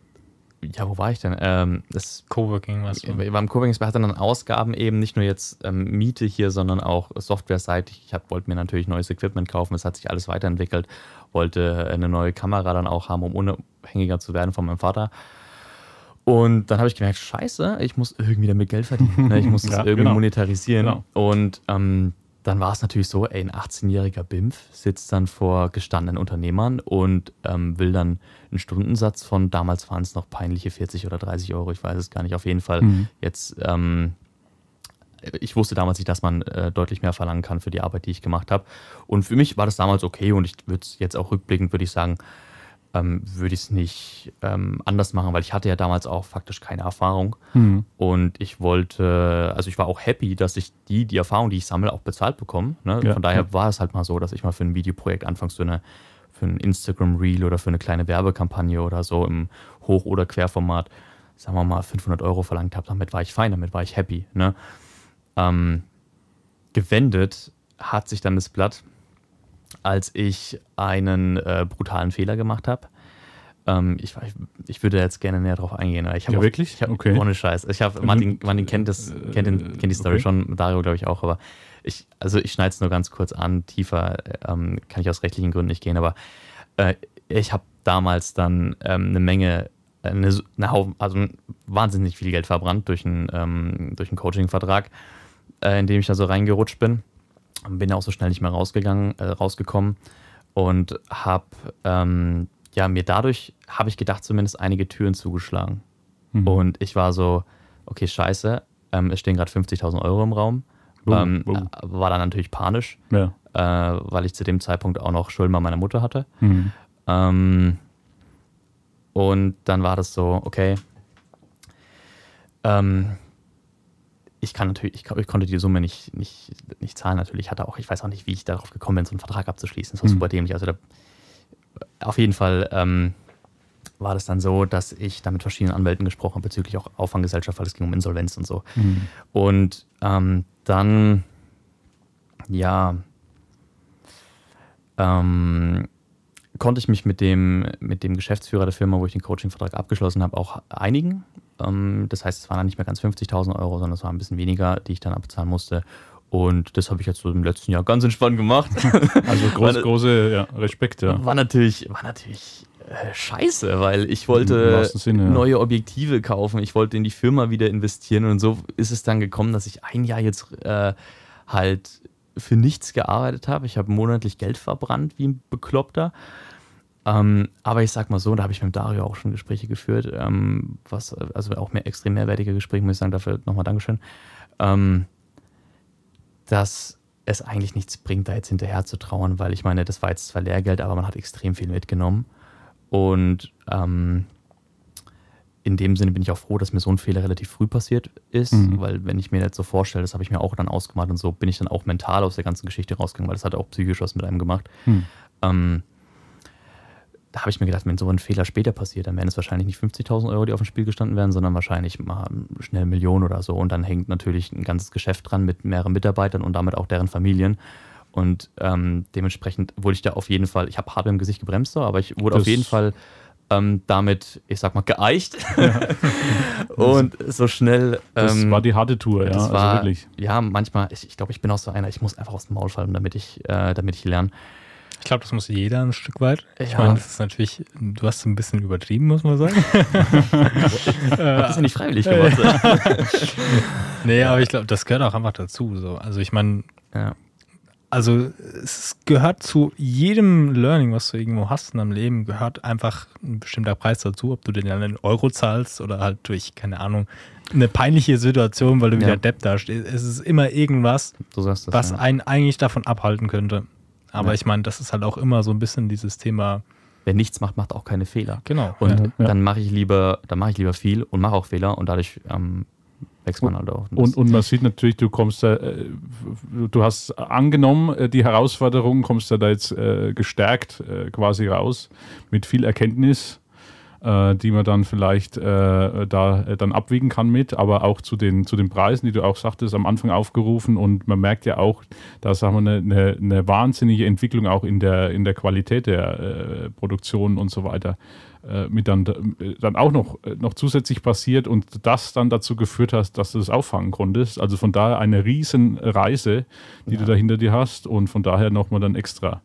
ja, wo war ich denn? Ähm, das Coworking, was du. beim Coworking hatte dann Ausgaben eben nicht nur jetzt ähm, Miete hier, sondern auch softwareseitig. Ich hab, wollte mir natürlich neues Equipment kaufen. Es hat sich alles weiterentwickelt. Wollte eine neue Kamera dann auch haben, um unabhängiger zu werden von meinem Vater. Und dann habe ich gemerkt, scheiße, ich muss irgendwie damit Geld verdienen. ne? Ich muss das Ja, irgendwie genau. monetarisieren. Genau. Und ähm, dann war es natürlich so, ey, ein 18-jähriger BIMF sitzt dann vor gestandenen Unternehmern und ähm, will dann einen Stundensatz von, damals waren es noch peinliche 40 oder 30 Euro, ich weiß es gar nicht, auf jeden Fall Mhm. jetzt, ähm, ich wusste damals nicht, dass man äh, deutlich mehr verlangen kann für die Arbeit, die ich gemacht habe. Und für mich war das damals okay und ich würde es jetzt auch rückblickend, würde ich sagen, ähm, würde ich es nicht ähm, anders machen, weil ich hatte ja damals auch faktisch keine Erfahrung. Mhm. Und ich wollte, also ich war auch happy, dass ich die, die Erfahrung, die ich sammle, auch bezahlt bekomme. Ne? Ja, Von daher ja. war es halt mal so, dass ich mal für ein Videoprojekt anfangs für, eine, für ein Instagram-Reel oder für eine kleine Werbekampagne oder so im Hoch- oder Querformat, sagen wir mal, 500 Euro verlangt habe. Damit war ich fein, damit war ich happy. Ne? Ähm, gewendet hat sich dann das Blatt, als ich einen äh, brutalen Fehler gemacht habe. Ähm, ich, ich, würde jetzt gerne näher drauf eingehen. Ich hab Ja, wirklich? Ich hab, Okay. Ohne Scheiß. Ich habe Martin, Martin kennt das, kennt, den, kennt die Story okay. schon, Dario glaube ich auch, aber ich, also ich schneide es nur ganz kurz an. Tiefer ähm, kann ich aus rechtlichen Gründen nicht gehen, aber äh, ich habe damals dann ähm, eine Menge, eine, eine Haufen, also wahnsinnig viel Geld verbrannt durch einen, ähm, durch einen Coaching-Vertrag, äh, in dem ich da so reingerutscht bin. Bin auch so schnell nicht mehr rausgegangen, äh, rausgekommen und habe ähm, ja mir dadurch habe ich gedacht zumindest einige Türen zugeschlagen. Mhm. Und ich war so, okay, scheiße, ähm, es stehen gerade 50.000 Euro im Raum. Oh, ähm, oh. War dann natürlich panisch, Ja. äh, weil ich zu dem Zeitpunkt auch noch Schulden bei meiner Mutter hatte. Mhm. Ähm, und dann war das so, okay, ähm, ich kann natürlich, ich, ich konnte die Summe nicht, nicht, nicht zahlen natürlich. Ich hatte auch, ich weiß auch nicht, wie ich darauf gekommen bin, so einen Vertrag abzuschließen. Das war Mhm. super dämlich. Also da, auf jeden Fall ähm, war das dann so, dass ich da mit verschiedenen Anwälten gesprochen habe bezüglich auch Auffanggesellschaft, weil es ging um Insolvenz und so. Mhm. Und ähm, dann, ja, ähm, konnte ich mich mit dem, mit dem Geschäftsführer der Firma, wo ich den Coaching-Vertrag abgeschlossen habe, auch einigen. Ähm, das heißt, es waren dann nicht mehr ganz 50.000 Euro, sondern es war ein bisschen weniger, die ich dann abzahlen musste. Und das habe ich jetzt so im letzten Jahr ganz entspannt gemacht. Also groß, Meine- große ja, Respekt, ja. War natürlich, war natürlich äh, scheiße, weil ich wollte Sinne, neue Objektive kaufen, ich wollte in die Firma wieder investieren und so ist es dann gekommen, dass ich ein Jahr jetzt äh, halt für nichts gearbeitet habe. Ich habe monatlich Geld verbrannt wie ein Bekloppter. Ähm, aber ich sag mal so, da habe ich mit Dario auch schon Gespräche geführt, ähm, was, also auch mehr extrem mehrwertige Gespräche, muss ich sagen, dafür nochmal Dankeschön. Ähm, dass es eigentlich nichts bringt, da jetzt hinterher zu trauern, weil ich meine, das war jetzt zwar Lehrgeld, aber man hat extrem viel mitgenommen. Und ähm, in dem Sinne bin ich auch froh, dass mir so ein Fehler relativ früh passiert ist, Mhm. weil wenn ich mir das so vorstelle, das habe ich mir auch dann ausgemalt und so bin ich dann auch mental aus der ganzen Geschichte rausgegangen, weil das hat auch psychisch was mit einem gemacht. Hm. Ähm, da habe ich mir gedacht, wenn so ein Fehler später passiert, dann wären es wahrscheinlich nicht 50.000 Euro, die auf dem Spiel gestanden wären, sondern wahrscheinlich mal schnell Millionen oder so. Und dann hängt natürlich ein ganzes Geschäft dran mit mehreren Mitarbeitern und damit auch deren Familien. Und ähm, dementsprechend wurde ich da auf jeden Fall, ich habe hart im Gesicht gebremst, aber ich wurde Das- auf jeden Fall ähm, damit, ich sag mal, geeicht. und so schnell. Das ähm, war die harte Tour, ja. das also war, wirklich. ja, manchmal, ich, ich glaube, ich bin auch so einer, ich muss einfach aus dem Maul fallen, damit ich, äh, damit ich lerne. Ich glaube, das muss jeder ein Stück weit. Ich Ja. meine, das ist natürlich, du hast ein bisschen übertrieben, muss man sagen. Ich habe das ja nicht freiwillig gemacht. nee, aber ich glaube, das gehört auch einfach dazu. So. Also ich meine, ja. also es gehört zu jedem Learning, was du irgendwo hast in deinem Leben, gehört einfach ein bestimmter Preis dazu, ob du den dann in Euro zahlst oder halt durch, keine Ahnung, eine peinliche Situation, weil du Ja. wieder Depp dastehst. Es ist immer irgendwas, das. was ja. einen eigentlich davon abhalten könnte. Aber Ja. ich meine, das ist halt auch immer so ein bisschen dieses Thema wer nichts macht, macht auch keine Fehler. Genau. Und Ja, dann mache ich lieber, dann mache ich lieber viel und mache auch Fehler und dadurch ähm, wächst man halt auch. Und, und man sieht natürlich, du kommst da, äh, du hast angenommen, äh, die Herausforderung, kommst da, da jetzt äh, gestärkt äh, quasi raus mit viel Erkenntnis, äh, die man dann vielleicht äh, da äh, dann abwiegen kann mit, aber auch zu den, zu den Preisen, die du auch sagtest, am Anfang aufgerufen und man merkt ja auch, da sagen wir eine, eine, wahnsinnige Entwicklung auch in der, in der Qualität der äh, Produktion und so weiter äh, mit dann, dann auch noch, noch zusätzlich passiert und das dann dazu geführt hast, dass du das auffangen konntest. Also von daher eine riesen Reise, die du da hinter dir hast und von daher nochmal dann extra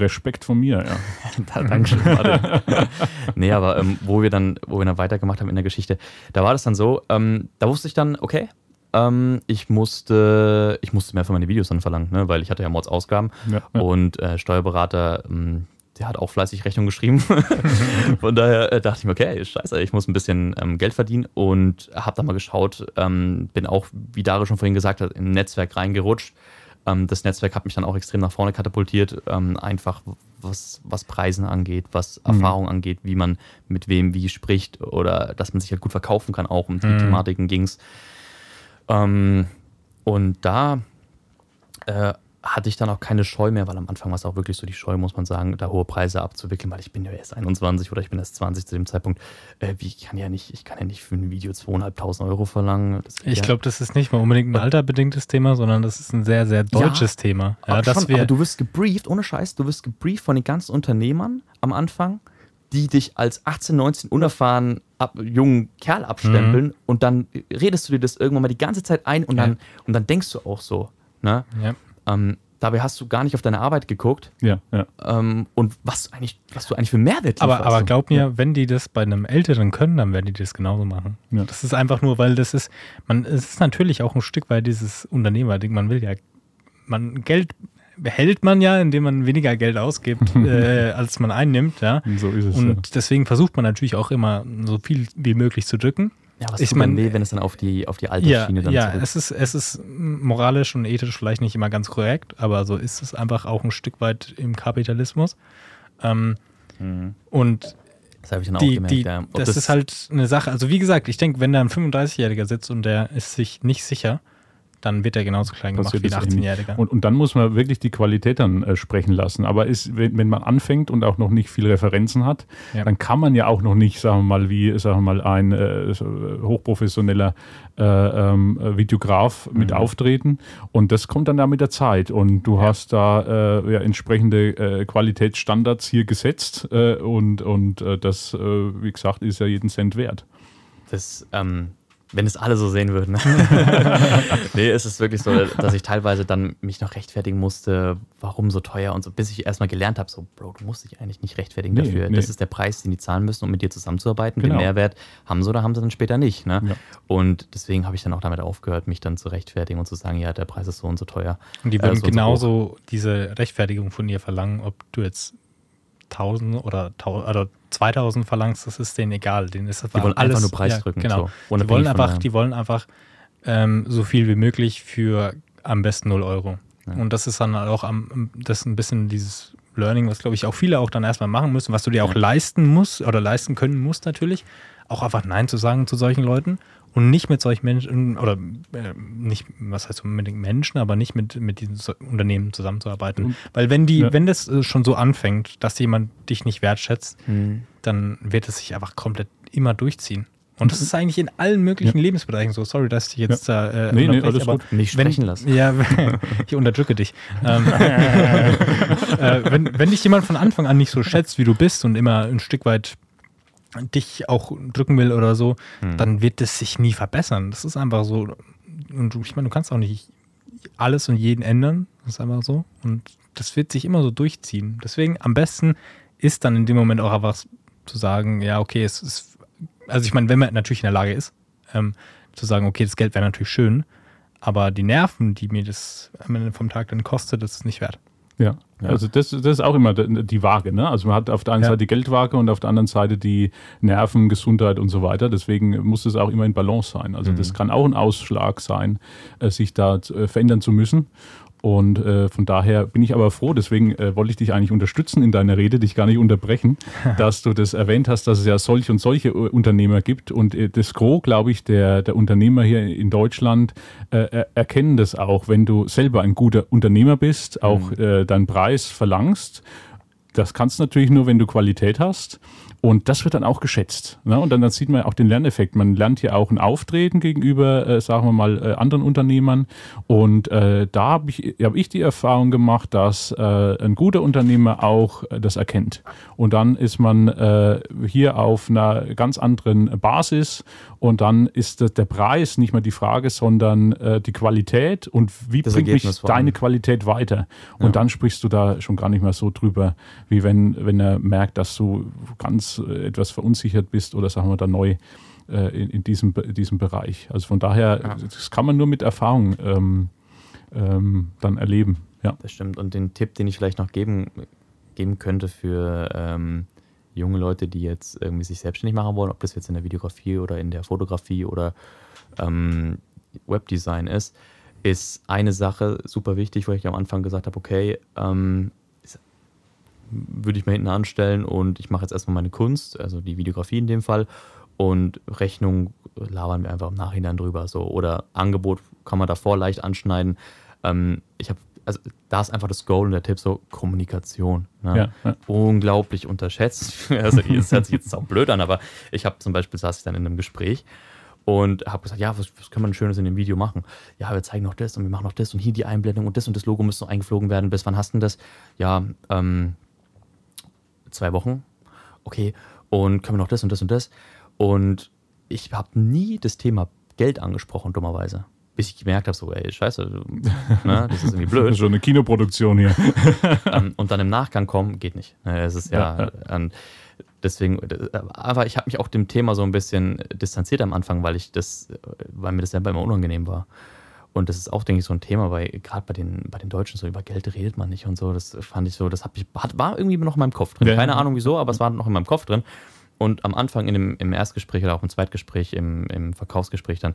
Respekt von mir. Ja. Da, Dankeschön, nee, aber ähm, wo, wir dann, wo wir dann weitergemacht haben in der Geschichte, da war das dann so, ähm, da wusste ich dann, okay, ähm, ich, musste, ich musste mehr für meine Videos dann verlangen, ne, weil ich hatte ja Mordsausgaben Ja, ja. und äh, Steuerberater, ähm, der hat auch fleißig Rechnung geschrieben. Von daher äh, dachte ich mir, okay, scheiße, ich muss ein bisschen ähm, Geld verdienen und habe dann mal geschaut, ähm, bin auch, wie Dare schon vorhin gesagt hat, ein Netzwerk reingerutscht. Ähm, das Netzwerk hat mich dann auch extrem nach vorne katapultiert, ähm, einfach was, was Preisen angeht, was Erfahrung angeht, wie man mit wem wie spricht oder dass man sich halt gut verkaufen kann, auch um die Mhm. Thematiken ging es. Ähm, und da äh, hatte ich dann auch keine Scheu mehr, weil am Anfang war es auch wirklich so die Scheu, muss man sagen, da hohe Preise abzuwickeln, weil ich bin ja erst 21 oder ich bin erst 20 zu dem Zeitpunkt. Äh, wie ich kann ja nicht, ich kann ja nicht für ein Video 2.500 Euro verlangen. Ich ja. glaube, das ist nicht mal unbedingt ein alterbedingtes Thema, sondern das ist ein sehr, sehr deutsches Thema. Ja, dass schon, wir, aber du wirst gebrieft, ohne Scheiß, du wirst gebrieft von den ganzen Unternehmern am Anfang, die dich als 18, 19 unerfahren ab, jungen Kerl abstempeln und dann redest du dir das irgendwann mal die ganze Zeit ein und, Ja. dann, und dann denkst du auch so. Ne? ja, Ähm, dabei hast du gar nicht auf deine Arbeit geguckt Ja, ja. ähm, und was, eigentlich, was du eigentlich für Mehrwert aber, aber glaub mir, wenn die das bei einem Älteren können, dann werden die das genauso machen. Ja. Das ist einfach nur, weil das ist, man, es ist natürlich auch ein Stück weit dieses Unternehmerding. Man will ja, man Geld behält man ja, indem man weniger Geld ausgibt, äh, als man einnimmt, ja. So ist es. Und deswegen versucht man natürlich auch immer so viel wie möglich zu drücken. Ja, was ich tut mein, weh, wenn es dann auf die, auf die alte Ja, Schiene dann ja zurück es ist, es ist moralisch und ethisch vielleicht nicht immer ganz korrekt, aber so ist es einfach auch ein Stück weit im Kapitalismus. Ähm, Mhm. und Das habe ich dann auch die, gemerkt. die, ja. Ob das, ist halt eine Sache. Also wie gesagt, ich denke, wenn da ein 35-Jähriger sitzt und der ist sich nicht sicher, dann wird er genauso klein gemacht wie ein das ähnlich. 18-Jähriger. Und, und dann muss man wirklich die Qualität dann äh, sprechen lassen. Aber ist, wenn, wenn man anfängt und auch noch nicht viele Referenzen hat, Ja. dann kann man ja auch noch nicht, sagen wir mal, wie sagen wir mal, ein äh, äh, hochprofessioneller äh, ähm, äh, Videograf mit Mhm. auftreten. Und das kommt dann ja mit der Zeit. Und du hast da äh, ja, entsprechende äh, Qualitätsstandards hier gesetzt. Äh, und und äh, das, äh, wie gesagt, ist ja jeden Cent wert. Das, ähm, wenn es alle so sehen würden. nee, es ist wirklich so, dass ich teilweise dann mich noch rechtfertigen musste, warum so teuer und so, bis ich erstmal gelernt habe, so, Bro, du musst dich eigentlich nicht rechtfertigen Nee, dafür. nee. Das ist der Preis, den die zahlen müssen, um mit dir zusammenzuarbeiten. Genau. Den Mehrwert haben sie oder haben sie dann später nicht. Ne? Ja. Und deswegen habe ich dann auch damit aufgehört, mich dann zu rechtfertigen und zu sagen, ja, der Preis ist so und so teuer. Und die äh, würden so und so genauso diese Rechtfertigung von dir verlangen, ob du jetzt 1000 oder, 1000 oder 2000 verlangst, das ist denen egal. Denen ist Die wollen einfach nur Preis ja, drücken. Genau. So, die wollen einfach, die wollen einfach ähm, so viel wie möglich für am besten 0 Euro. Ja. Und das ist dann auch am, das ein bisschen dieses Learning, was glaube ich auch viele auch dann erstmal machen müssen, was du dir auch Ja. leisten musst oder leisten können musst natürlich, auch einfach Nein zu sagen zu solchen Leuten und nicht mit solchen Menschen oder äh, nicht, was heißt unbedingt Menschen, aber nicht mit, mit diesen so- Unternehmen zusammenzuarbeiten. Und- Weil wenn die, Ja. wenn das äh, schon so anfängt, dass jemand dich nicht wertschätzt, Hm. dann wird es sich einfach komplett immer durchziehen. Und das ist eigentlich in allen möglichen Lebensbereichen so. Sorry, dass ich jetzt da äh, Nee, nee, alles aber gut. Nicht wenn, sprechen lassen. Ja, ich unterdrücke dich. Ähm, äh, wenn, wenn dich jemand von Anfang an nicht so schätzt, wie du bist und immer ein Stück weit dich auch drücken will oder so, Hm. dann wird es sich nie verbessern. Das ist einfach so. Und du, ich meine, du kannst auch nicht alles und jeden ändern. Das ist einfach so. Und das wird sich immer so durchziehen. Deswegen am besten ist dann in dem Moment auch einfach zu sagen, ja, okay, es ist, also ich meine, wenn man natürlich in der Lage ist, ähm, zu sagen, okay, das Geld wäre natürlich schön, aber die Nerven, die mir das am Ende vom Tag dann kostet, das ist nicht wert. Ja, Ja. also das, das ist auch immer die Waage. Ne? Also man hat auf der einen Ja. Seite die Geldwaage und auf der anderen Seite die Nerven, Gesundheit und so weiter. Deswegen muss es auch immer in Balance sein. Also Mhm. das kann auch ein Ausschlag sein, äh, sich da äh, verändern zu müssen. Und äh, von daher bin ich aber froh, deswegen äh, wollte ich dich eigentlich unterstützen in deiner Rede, dich gar nicht unterbrechen, dass du das erwähnt hast, dass es ja solche und solche äh, Unternehmer gibt. Und äh, das Gros, glaube ich, der, der Unternehmer hier in Deutschland äh, erkennen das auch, wenn du selber ein guter Unternehmer bist, auch mhm. äh, deinen Preis verlangst. Das kannst du natürlich nur, wenn du Qualität hast. Und das wird dann auch geschätzt. Ne? Und dann, dann, sieht man auch den Lerneffekt. Man lernt hier auch ein Auftreten gegenüber, äh, sagen wir mal, äh, anderen Unternehmern. Und äh, da habe ich, hab ich die Erfahrung gemacht, dass äh, ein guter Unternehmer auch äh, das erkennt. Und dann ist man äh, hier auf einer ganz anderen Basis. Und dann ist das, der Preis nicht mehr die Frage, sondern die Qualität und wie das bringt mich deine Qualität weiter. Und ja. dann sprichst du da schon gar nicht mehr so drüber, wie wenn, wenn er merkt, dass du ganz äh, etwas verunsichert bist oder sagen wir da neu äh, in, in, diesem, in diesem Bereich. Also von daher, ja. das kann man nur mit Erfahrung ähm, ähm, dann erleben. Ja. Das stimmt. Und den Tipp, den ich vielleicht noch geben, geben könnte für ähm, junge Leute, die jetzt irgendwie sich selbstständig machen wollen, ob das jetzt in der Videografie oder in der Fotografie oder ähm, Webdesign ist, ist eine Sache super wichtig, wo ich am Anfang gesagt habe, okay, ähm, würde ich mal hinten anstellen und ich mache jetzt erstmal meine Kunst, also die Videografie in dem Fall. Und Rechnung labern wir einfach im Nachhinein drüber. So. Oder Angebot kann man davor leicht anschneiden. Ähm, ich habe, also da ist einfach das Goal und der Tipp so Kommunikation. Ne? Ja, ja. Unglaublich unterschätzt. also das hört sich jetzt auch blöd an, aber ich habe zum Beispiel saß ich dann in einem Gespräch und habe gesagt, ja, was, was kann man Schönes in dem Video machen? Ja, wir zeigen noch das und wir machen noch das und hier die Einblendung und das und das Logo müsste noch eingeflogen werden. Bis wann hast du das? Ja, ähm, zwei Wochen. Okay, und können wir noch das und das und das? Und ich habe nie das Thema Geld angesprochen, dummerweise. Bis ich gemerkt habe, so, ey, scheiße, ne, das ist irgendwie blöd. Schon eine Kinoproduktion hier. Ähm, und dann im Nachgang kommen, geht nicht. Ne, es ist ja, ja. deswegen, aber ich habe mich auch dem Thema so ein bisschen distanziert am Anfang, weil ich das, weil mir das selber immer unangenehm war. Und das ist auch, denke ich, so ein Thema, weil gerade bei den, bei den Deutschen so über Geld redet man nicht und so. Das fand ich so, das ich, hat, war irgendwie noch in meinem Kopf drin. Ja. Keine Ahnung wieso, aber es war noch in meinem Kopf drin. Und am Anfang in dem, im Erstgespräch oder auch im Zweitgespräch, im, im Verkaufsgespräch dann,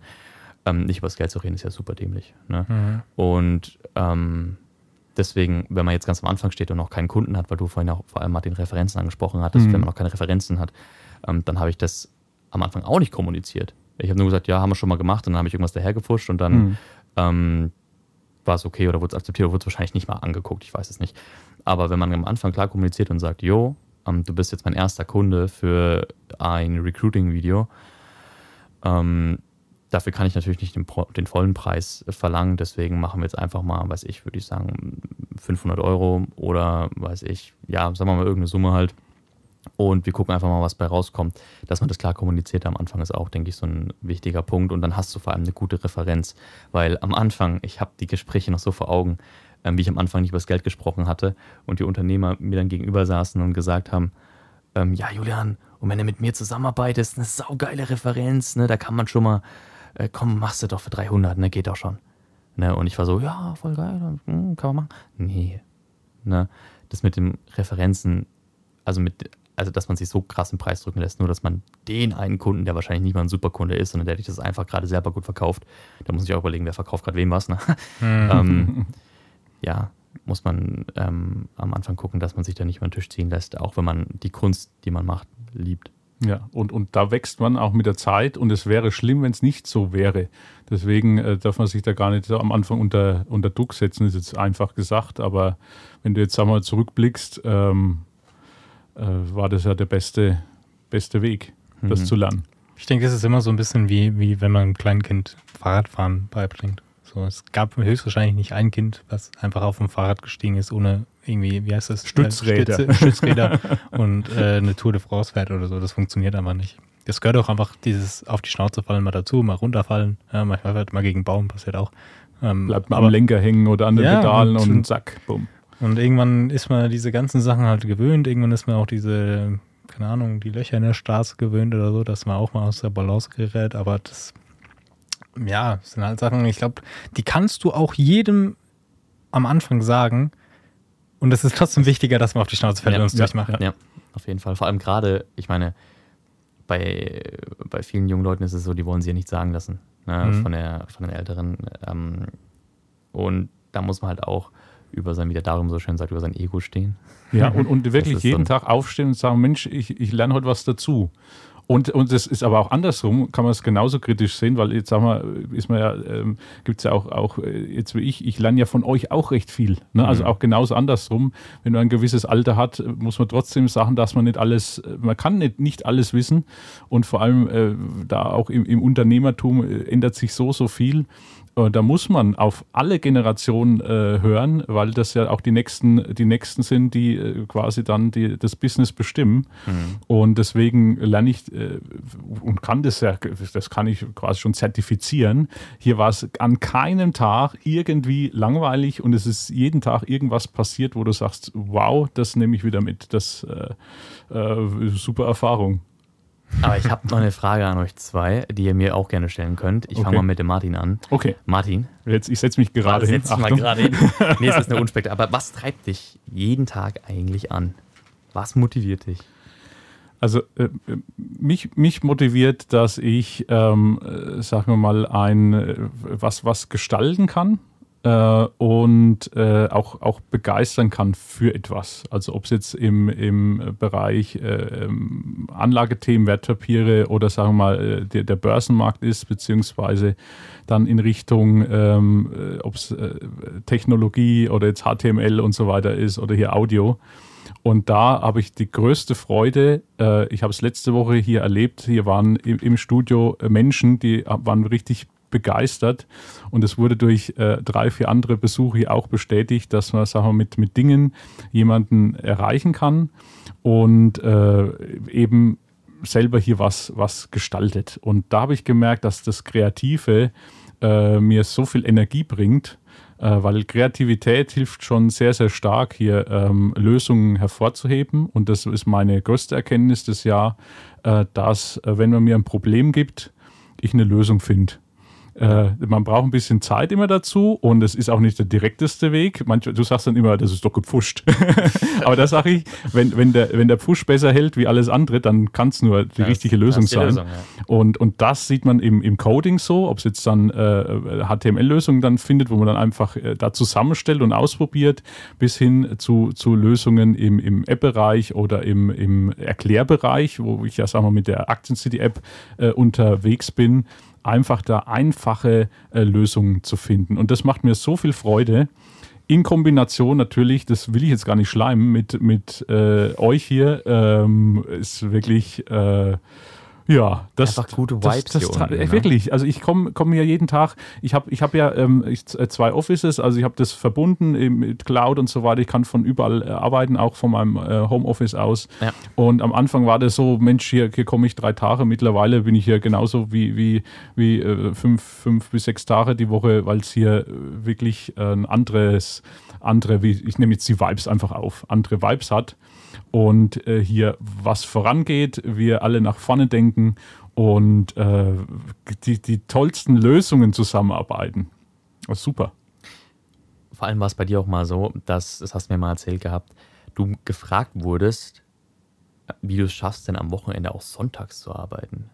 ähm, nicht über das Geld zu reden, ist ja super dämlich. Ne? Mhm. Und ähm, deswegen, wenn man jetzt ganz am Anfang steht und noch keinen Kunden hat, weil du vorhin auch vor allem mal den Referenzen angesprochen hattest, mhm. wenn man noch keine Referenzen hat, ähm, dann habe ich das am Anfang auch nicht kommuniziert. Ich habe nur gesagt, ja, haben wir schon mal gemacht und dann habe ich irgendwas dahergefuscht und dann mhm ähm, war es okay oder wurde es akzeptiert oder wurde es wahrscheinlich nicht mal angeguckt, ich weiß es nicht. Aber wenn man am Anfang klar kommuniziert und sagt, jo, ähm, du bist jetzt mein erster Kunde für ein Recruiting-Video, ähm, dafür kann ich natürlich nicht den, den, vollen Preis verlangen, deswegen machen wir jetzt einfach mal, weiß ich, würde ich sagen, 500 Euro oder weiß ich, ja, sagen wir mal irgendeine Summe halt und wir gucken einfach mal, was bei rauskommt. Dass man das klar kommuniziert am Anfang ist auch, denke ich, so ein wichtiger Punkt. Und dann hast du vor allem eine gute Referenz. Weil am Anfang, ich habe die Gespräche noch so vor Augen, ähm, wie ich am Anfang nicht über das Geld gesprochen hatte und die Unternehmer mir dann gegenüber saßen und gesagt haben, ähm, ja, Julian, und wenn du mit mir zusammenarbeitest, eine saugeile Referenz, ne, da kann man schon mal, äh, komm, machst du doch für 300, ne, geht auch schon. Ne, und ich war so, ja, voll geil, hm, kann man machen. Nee, ne, das mit den Referenzen, also mit also dass man sich so krass im Preis drücken lässt, nur dass man den einen Kunden, der wahrscheinlich nicht mal ein Superkunde ist, sondern der dich das einfach gerade selber gut verkauft, da muss ich auch überlegen, wer verkauft gerade wem was. Ne? Mhm. ähm, ja, muss man ähm, am Anfang gucken, dass man sich da nicht über den Tisch ziehen lässt, auch wenn man die Kunst, die man macht, liebt. Ja, und, und da wächst man auch mit der Zeit und es wäre schlimm, wenn es nicht so wäre. Deswegen äh, darf man sich da gar nicht so am Anfang unter, unter Druck setzen, ist jetzt einfach gesagt, aber wenn du jetzt einmal zurückblickst, ähm, äh, war das ja der beste, beste Weg, das mhm. zu lernen. Ich denke, das ist immer so ein bisschen wie, wie wenn man einem kleinen Kind Fahrradfahren beibringt. So, es gab höchstwahrscheinlich nicht ein Kind, was einfach auf dem Fahrrad gestiegen ist, ohne irgendwie, wie heißt das? Stützräder. Stütze, Stützräder und äh, eine Tour de France fährt oder so. Das funktioniert einfach nicht. Das gehört auch einfach dieses auf die Schnauze fallen mal dazu, mal runterfallen. Ja, manchmal fährt mal gegen einen Baum, passiert auch. Ähm, Bleibt mal am Lenker hängen oder an den ja, Pedalen und, und zack, bumm. Und irgendwann ist man diese ganzen Sachen halt gewöhnt. Irgendwann ist man auch diese, keine Ahnung, die Löcher in der Straße gewöhnt oder so, dass man auch mal aus der Balance gerät. Aber das, ja, sind halt Sachen, ich glaube, die kannst du auch jedem am Anfang sagen. Und es ist trotzdem wichtiger, dass man auf die Schnauze fällt ja, und es ja, durchmacht. Ja, auf jeden Fall. Vor allem gerade, ich meine, bei, bei vielen jungen Leuten ist es so, die wollen sie ja nicht sagen lassen ne, mhm. von, der, von den Älteren. Ähm, und da muss man halt auch über sein, wie der Darum so schön sagt, über sein Ego stehen. Ja, und, und wirklich jeden Tag aufstehen und sagen, Mensch, ich, ich lerne heute was dazu. Und, und das ist aber auch andersrum, kann man es genauso kritisch sehen, weil jetzt sagen wir, ist man ja, ähm, gibt es ja auch, auch äh, jetzt wie ich, ich lerne ja von euch auch recht viel. Ne? Also mhm. auch genauso andersrum. Wenn man ein gewisses Alter hat, muss man trotzdem sagen, dass man nicht alles, man kann nicht, nicht alles wissen. Und vor allem äh, da auch im, im Unternehmertum äh, ändert sich so, so viel. Äh, da muss man auf alle Generationen äh, hören, weil das ja auch die nächsten, die nächsten sind, die äh, quasi dann die, das Business bestimmen. Mhm. Und deswegen lerne ich äh, und kann das ja, das kann ich quasi schon zertifizieren. Hier war es an keinem Tag irgendwie langweilig und es ist jeden Tag irgendwas passiert, wo du sagst, wow, das nehme ich wieder mit. Das äh, äh, super Erfahrung. Aber ich habe noch eine Frage an euch zwei, die ihr mir auch gerne stellen könnt. Ich okay. fange mal mit dem Martin an. Okay. Martin. Jetzt, ich setze mich gerade hin. Setz mal gerade hin. Nee, es ist eine Unspektakulär. Aber was treibt dich jeden Tag eigentlich an? Was motiviert dich? Also äh, mich, mich motiviert, dass ich, ähm, äh, sagen wir mal, ein äh, was, was gestalten kann äh, und äh, auch, auch begeistern kann für etwas. Also ob es jetzt im, im Bereich äh, ähm, Anlagethemen, Wertpapiere oder sagen wir mal äh, der, der Börsenmarkt ist, beziehungsweise dann in Richtung, ähm, äh, ob es äh, Technologie oder jetzt HTML und so weiter ist oder hier Audio. Und da habe ich die größte Freude. ich habe es letzte Woche hier erlebt. Hier waren im, im Studio Menschen, die waren richtig begeistert. Und es wurde durch äh, drei, vier andere Besuche auch bestätigt, dass man sagen wir, mit, mit Dingen jemanden erreichen kann und äh, eben selber hier was, was gestaltet. Und da habe ich gemerkt, dass das Kreative äh, mir so viel Energie bringt, äh, weil Kreativität hilft schon sehr, sehr stark, hier ähm, Lösungen hervorzuheben. Und das ist meine größte Erkenntnis des Jahres, äh, dass, äh, wenn man mir ein Problem gibt, ich eine Lösung finde. Äh, man braucht ein bisschen Zeit immer dazu und es ist auch nicht der direkteste Weg. Manch, du sagst dann immer, das ist doch gepfuscht. Aber da sage ich, wenn, wenn, der, wenn der Pfusch besser hält wie alles andere, dann kann es nur die ja, richtige Lösung die sein. Lösung, ja. und, und das sieht man im, im Coding so, ob es jetzt dann äh, HTML-Lösungen dann findet, wo man dann einfach äh, da zusammenstellt und ausprobiert, bis hin zu, zu Lösungen im, im App-Bereich oder im, im Erklärbereich, wo ich ja sagen wir mit der Aktien City App äh, unterwegs bin einfach da einfache äh, Lösungen zu finden. Und das macht mir so viel Freude. In Kombination natürlich, das will ich jetzt gar nicht schleimen, mit, mit äh, euch hier, ähm, ist wirklich äh, ja, das einfach gute Vibes das, das, unten, ne? wirklich. Also ich komme komm ja jeden Tag. Ich habe ich hab ja ähm, ich, äh, zwei Offices, also ich habe das verbunden mit Cloud und so weiter. Ich kann von überall äh, arbeiten, auch von meinem äh, Homeoffice aus. Ja. Und am Anfang war das so, Mensch, hier, hier komme ich drei Tage. Mittlerweile bin ich hier genauso wie, wie, wie äh, fünf, fünf bis sechs Tage die Woche, weil es hier äh, wirklich ein anderes, andere, wie ich nehme jetzt die Vibes einfach auf, andere Vibes hat und äh, hier was vorangeht, wir alle nach vorne denken und äh, die, die tollsten Lösungen zusammenarbeiten. Das ist super. Vor allem war es bei dir auch mal so, dass, das hast du mir mal erzählt gehabt, du gefragt wurdest, wie du es schaffst, denn am Wochenende auch sonntags zu arbeiten.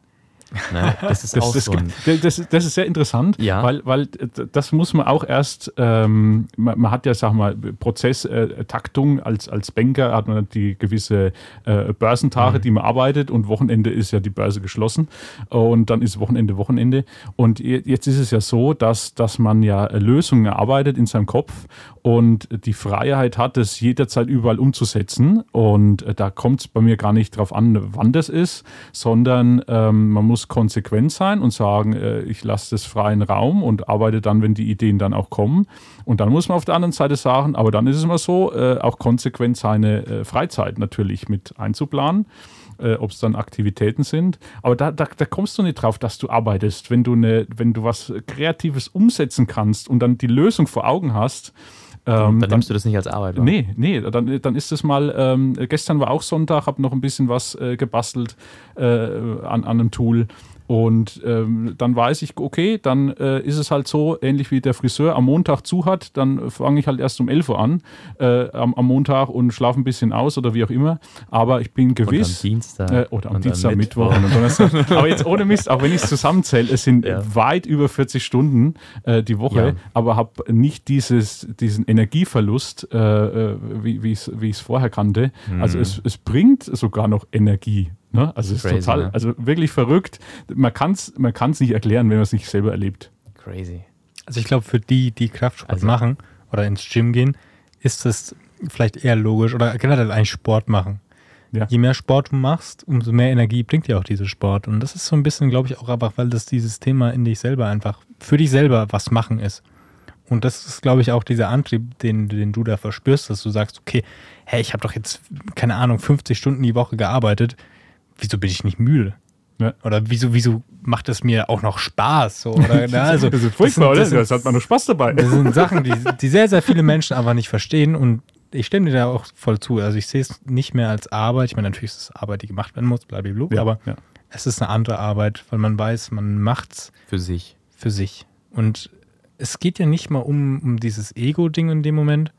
Ne? Das ist das, auch das, so das, das, ist sehr interessant, ja. weil, weil das muss man auch erst, ähm, man, man, hat ja, sag mal, Prozesstaktung als, als Banker hat man die gewisse äh, Börsentage, mhm. die man arbeitet und Wochenende ist ja die Börse geschlossen und dann ist Wochenende Wochenende und jetzt ist es ja so, dass, dass man ja Lösungen erarbeitet in seinem Kopf und die Freiheit hat, es jederzeit überall umzusetzen und äh, da kommt es bei mir gar nicht drauf an, wann das ist, sondern ähm, man muss muss konsequent sein und sagen, äh, ich lasse das freien Raum und arbeite dann, wenn die Ideen dann auch kommen. Und dann muss man auf der anderen Seite sagen, aber dann ist es immer so, äh, auch konsequent seine äh, Freizeit natürlich mit einzuplanen. Äh, ob es dann Aktivitäten sind. Aber da, da, da, kommst du nicht drauf, dass du arbeitest. Wenn du, eine, wenn du was Kreatives umsetzen kannst und dann die Lösung vor Augen hast, ähm, dann nimmst du das nicht als Arbeit, oder? Nee, nee, dann, dann ist es mal, ähm, gestern war auch Sonntag, habe noch ein bisschen was äh, gebastelt äh, an, an einem Tool. Und ähm, dann weiß ich, okay, dann äh, ist es halt so, ähnlich wie der Friseur am Montag zu hat, dann fange ich halt erst um 11 Uhr an äh, am, am, Montag und schlafe ein bisschen aus oder wie auch immer. Aber ich bin gewiss. Und am Dienstag. Äh, oder am Dienstag, Mittwoch und Donnerstag. aber jetzt ohne Mist, auch wenn ich es zusammenzähle, es sind ja. weit über 40 Stunden äh, die Woche, ja. aber habe nicht dieses, diesen Energieverlust, äh, äh wie ich es vorher kannte. Mhm. Also es, es bringt sogar noch Energie. Ne? Also es ist Crazy, total, ne? also wirklich verrückt. Man kann es man kann's nicht erklären, wenn man es nicht selber erlebt. Crazy. Also ich glaube, für die, die Kraftsport also, machen oder ins Gym gehen, ist das vielleicht eher logisch oder generell eigentlich Sport machen. Ja. Je mehr Sport du machst, umso mehr Energie bringt dir auch dieser Sport. Und das ist so ein bisschen, glaube ich, auch einfach, weil das dieses Thema in dich selber einfach, für dich selber was machen ist. Und das ist, glaube ich, auch dieser Antrieb, den, den du da verspürst, dass du sagst, okay, hey, ich habe doch jetzt, keine Ahnung, 50 Stunden die Woche gearbeitet wieso bin ich nicht müde? Ja. Oder wieso, wieso macht es mir auch noch Spaß? So, oder, na, also, das ist furchtbar, das, sind, das, das hat man nur Spaß dabei. Das sind Sachen, die, die sehr, sehr viele Menschen einfach nicht verstehen und ich stimme dir da auch voll zu. Also ich sehe es nicht mehr als Arbeit. Ich meine, natürlich ist es Arbeit, die gemacht werden muss, blablabla, ja, aber ja. es ist eine andere Arbeit, weil man weiß, man macht es für sich. Für sich. Und es geht ja nicht mal um, um dieses Ego-Ding in dem Moment,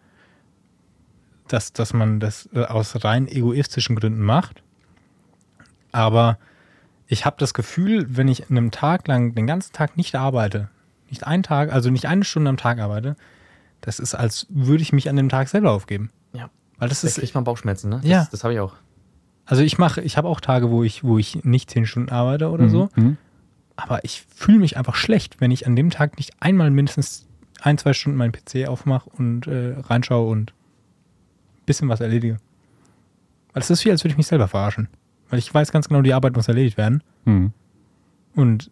dass, dass man das aus rein egoistischen Gründen macht, aber ich habe das Gefühl, wenn ich einen Tag lang, den ganzen Tag nicht arbeite, nicht einen Tag, also nicht eine Stunde am Tag arbeite, das ist, als würde ich mich an dem Tag selber aufgeben. Ja. Weil das da ist. kriegt man Bauchschmerzen, ne? Das, ja. Das habe ich auch. Also ich mache, ich habe auch Tage, wo ich, wo ich nicht zehn Stunden arbeite oder mhm. so. Mhm. Aber ich fühle mich einfach schlecht, wenn ich an dem Tag nicht einmal mindestens ein, zwei Stunden meinen PC aufmache und äh, reinschaue und ein bisschen was erledige. Weil es ist wie, als würde ich mich selber verarschen. Weil ich weiß ganz genau, die Arbeit muss erledigt werden. Mhm. Und